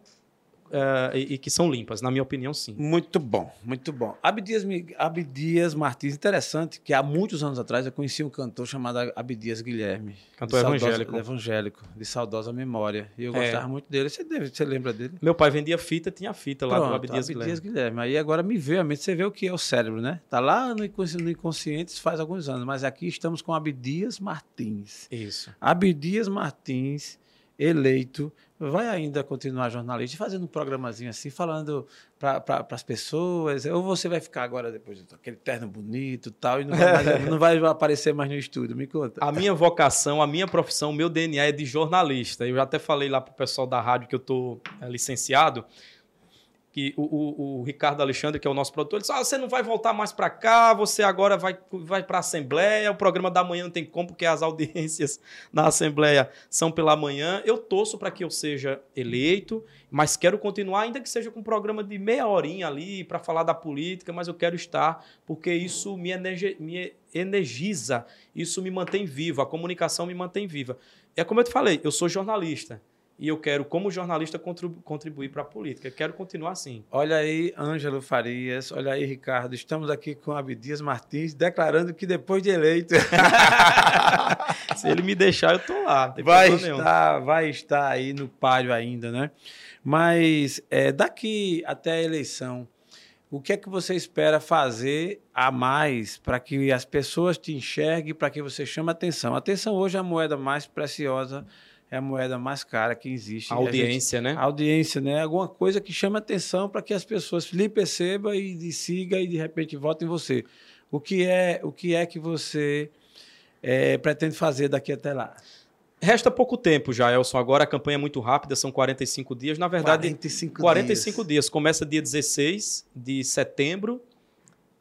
Uh, e, e, que são limpas, na minha opinião, sim. Muito bom, muito bom. Abdias, Abdias Martins, interessante, que há muitos anos atrás eu conheci um cantor chamado Abdias Guilherme. Cantor evangélico. evangélico, de saudosa memória. E eu é. gostava muito dele. Você, deve, você lembra dele? Meu pai vendia fita, tinha fita lá Pronto, do Abdias, Abdias Guilherme. Guilherme. Aí agora me veio a mente, você vê o que é o cérebro, né? Tá lá no inconsciente, no inconsciente faz alguns anos, mas aqui estamos com Abdias Martins. Isso. Abdias Martins eleito, vai ainda continuar jornalista, fazendo um programazinho assim, falando para pra, as pessoas, ou você vai ficar agora depois aquele terno bonito tal, e não vai, mais, não vai aparecer mais no estúdio? Me conta. A minha vocação, a minha profissão, o meu DNA é de jornalista. Eu já até falei lá para o pessoal da rádio que eu estou é, licenciado, que o, o, o, Ricardo Alexandre, que é o nosso produtor, ele disse: ah, você não vai voltar mais para cá, você agora vai, vai para a Assembleia, o programa da manhã não tem como, porque as audiências na Assembleia são pela manhã. Eu torço para que eu seja eleito, mas quero continuar, ainda que seja com um programa de meia horinha ali para falar da política, mas eu quero estar, porque isso me, me energiza, isso me mantém vivo, a comunicação me mantém viva. É como eu te falei, eu sou jornalista e eu quero, como jornalista, contribuir para a política. Quero continuar assim. Olha aí, Ângelo Farias, olha aí, Ricardo. Estamos aqui com Abdias Martins, declarando que depois de eleito. Se ele me deixar, eu estou lá. vai estar, nenhum. vai estar aí no páreo ainda, né? Mas é, daqui até a eleição, o que é que você espera fazer a mais para que as pessoas te enxerguem, para que você chame atenção? Atenção hoje é a moeda mais preciosa é a moeda mais cara que existe. A audiência, a gente, né? A audiência, né? Alguma coisa que chama atenção para que as pessoas lhe percebam e, e siga e de repente votem em você. O que é, o que é que você é, pretende fazer daqui até lá? Resta pouco tempo já, Elson. Agora a campanha é muito rápida, são 45 dias. Na verdade, 45, 45 dias. dias. Começa dia 16 de setembro.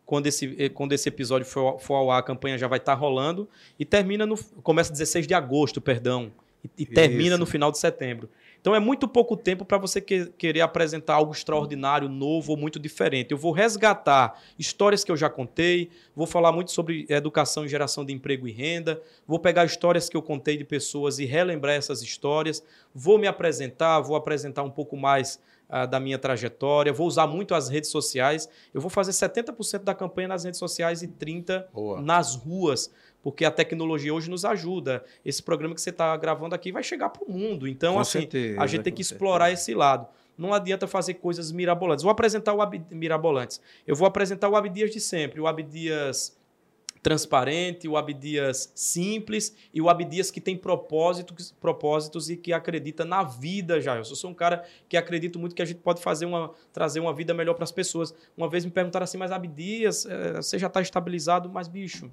Quando esse, eh, quando esse episódio for, for ao ar, a campanha já vai estar rolando. E termina no. Começa 16 de agosto, perdão e, e termina no final de setembro. Então é muito pouco tempo para você que, querer apresentar algo extraordinário, novo ou muito diferente. Eu vou resgatar histórias que eu já contei, vou falar muito sobre educação e geração de emprego e renda, vou pegar histórias que eu contei de pessoas e relembrar essas histórias, vou me apresentar, vou apresentar um pouco mais uh, da minha trajetória, vou usar muito as redes sociais. Eu vou fazer 70% da campanha nas redes sociais e 30% Boa. nas ruas, porque a tecnologia hoje nos ajuda. Esse programa que você está gravando aqui vai chegar para o mundo. Então, com assim, certeza, a gente tem que explorar certeza. esse lado. Não adianta fazer coisas mirabolantes. Vou apresentar o Ab... mirabolantes. Eu vou apresentar o Abdias de sempre, o Abdias transparente, o Abdias simples e o Abdias que tem propósitos, propósitos e que acredita na vida já. Eu sou um cara que acredito muito que a gente pode fazer uma trazer uma vida melhor para as pessoas. Uma vez me perguntaram assim, mas Abdias, é, você já está estabilizado, mas bicho,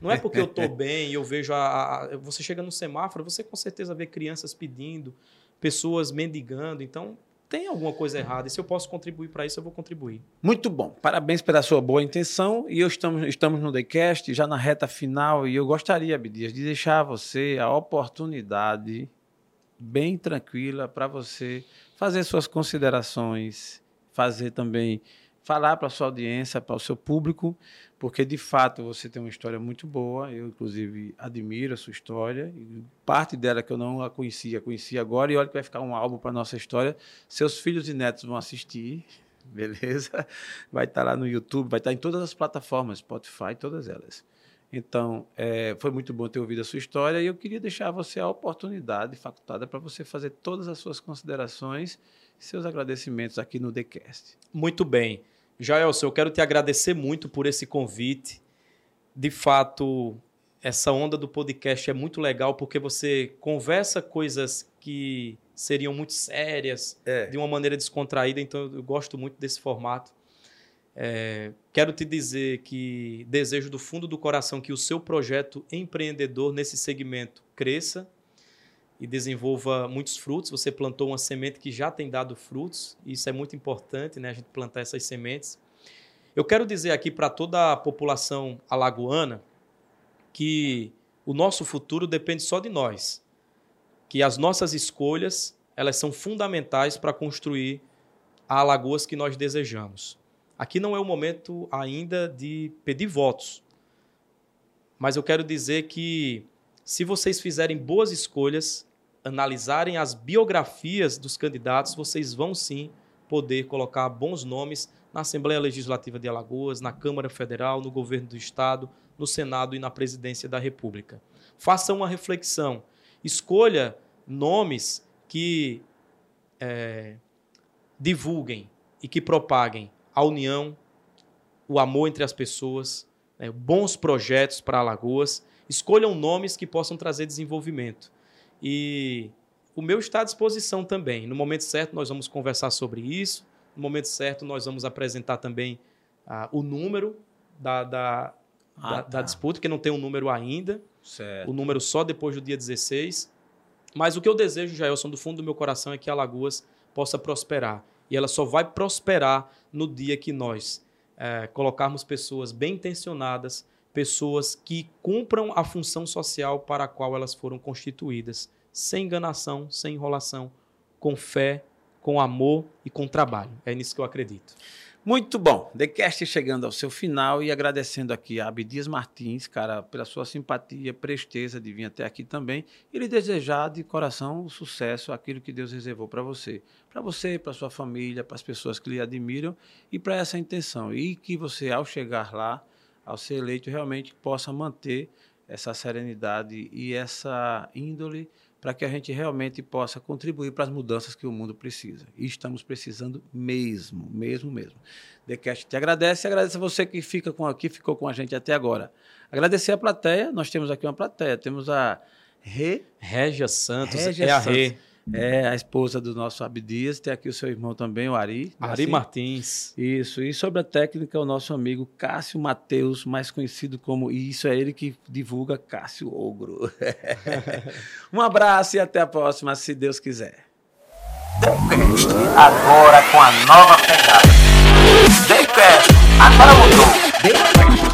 não é porque eu estou bem e eu vejo a, a, você chega no semáforo, você com certeza vê crianças pedindo, pessoas mendigando, então tem alguma coisa errada. E se eu posso contribuir para isso, eu vou contribuir. Muito bom. Parabéns pela sua boa intenção. E eu estamos, estamos no TheCast, já na reta final, e eu gostaria, Abdias, de deixar você a oportunidade bem tranquila para você fazer suas considerações, fazer também falar para a sua audiência, para o seu público, porque de fato você tem uma história muito boa. Eu, inclusive, admiro a sua história. Parte dela que eu não a conhecia, conheci agora. E olha que vai ficar um álbum para nossa história. Seus filhos e netos vão assistir, beleza? Vai estar tá lá no YouTube, vai estar tá em todas as plataformas, Spotify, todas elas. Então, é, foi muito bom ter ouvido a sua história e eu queria deixar você a oportunidade facultada para você fazer todas as suas considerações e seus agradecimentos aqui no TheCast. Muito bem. Jaelson, eu quero te agradecer muito por esse convite. De fato, essa onda do podcast é muito legal porque você conversa coisas que seriam muito sérias é. de uma maneira descontraída, então eu gosto muito desse formato. É, quero te dizer que desejo do fundo do coração que o seu projeto empreendedor nesse segmento cresça e desenvolva muitos frutos. Você plantou uma semente que já tem dado frutos, e isso é muito importante, né? A gente plantar essas sementes. Eu quero dizer aqui para toda a população alagoana que o nosso futuro depende só de nós, que as nossas escolhas elas são fundamentais para construir a Alagoas que nós desejamos. Aqui não é o momento ainda de pedir votos, mas eu quero dizer que se vocês fizerem boas escolhas, analisarem as biografias dos candidatos, vocês vão sim poder colocar bons nomes na Assembleia Legislativa de Alagoas, na Câmara Federal, no governo do Estado, no Senado e na Presidência da República. Faça uma reflexão. Escolha nomes que é, divulguem e que propaguem a união, o amor entre as pessoas, né, bons projetos para Alagoas. Escolham nomes que possam trazer desenvolvimento. E o meu está à disposição também. No momento certo, nós vamos conversar sobre isso. No momento certo, nós vamos apresentar também uh, o número da, da, ah, da, tá. da, disputa, que não tem um número ainda. Certo. O número só depois do dia 16. Mas o que eu desejo, Jailson, do fundo do meu coração, é que Alagoas possa prosperar. E ela só vai prosperar no dia que nós é, colocarmos pessoas bem intencionadas, pessoas que cumpram a função social para a qual elas foram constituídas, sem enganação, sem enrolação, com fé, com amor e com trabalho. É nisso que eu acredito. Muito bom. TheCast chegando ao seu final e agradecendo aqui a Abdias Martins, cara, pela sua simpatia, presteza de vir até aqui também e lhe desejar de coração o sucesso, aquilo que Deus reservou para você. Para você, para sua família, para as pessoas que lhe admiram e para essa intenção. E que você, ao chegar lá, ao ser eleito, realmente possa manter essa serenidade e essa índole para que a gente realmente possa contribuir para as mudanças que o mundo precisa. E estamos precisando mesmo, mesmo, mesmo. TheCast te agradece e agradece a você que fica com aqui, ficou com a gente até agora. Agradecer a plateia, nós temos aqui uma plateia, temos a Re... Régia Santos, Régia é a Santos. Rê. É a esposa do nosso Abdias, tem aqui o seu irmão também, o Ari. Né, Ari assim? Martins. Isso, e sobre a técnica, o nosso amigo Cássio Mateus, mais conhecido como, e isso é ele que divulga Cássio Ogro. um abraço e até a próxima, se Deus quiser. Decast, agora com a nova pegada. Decast, agora você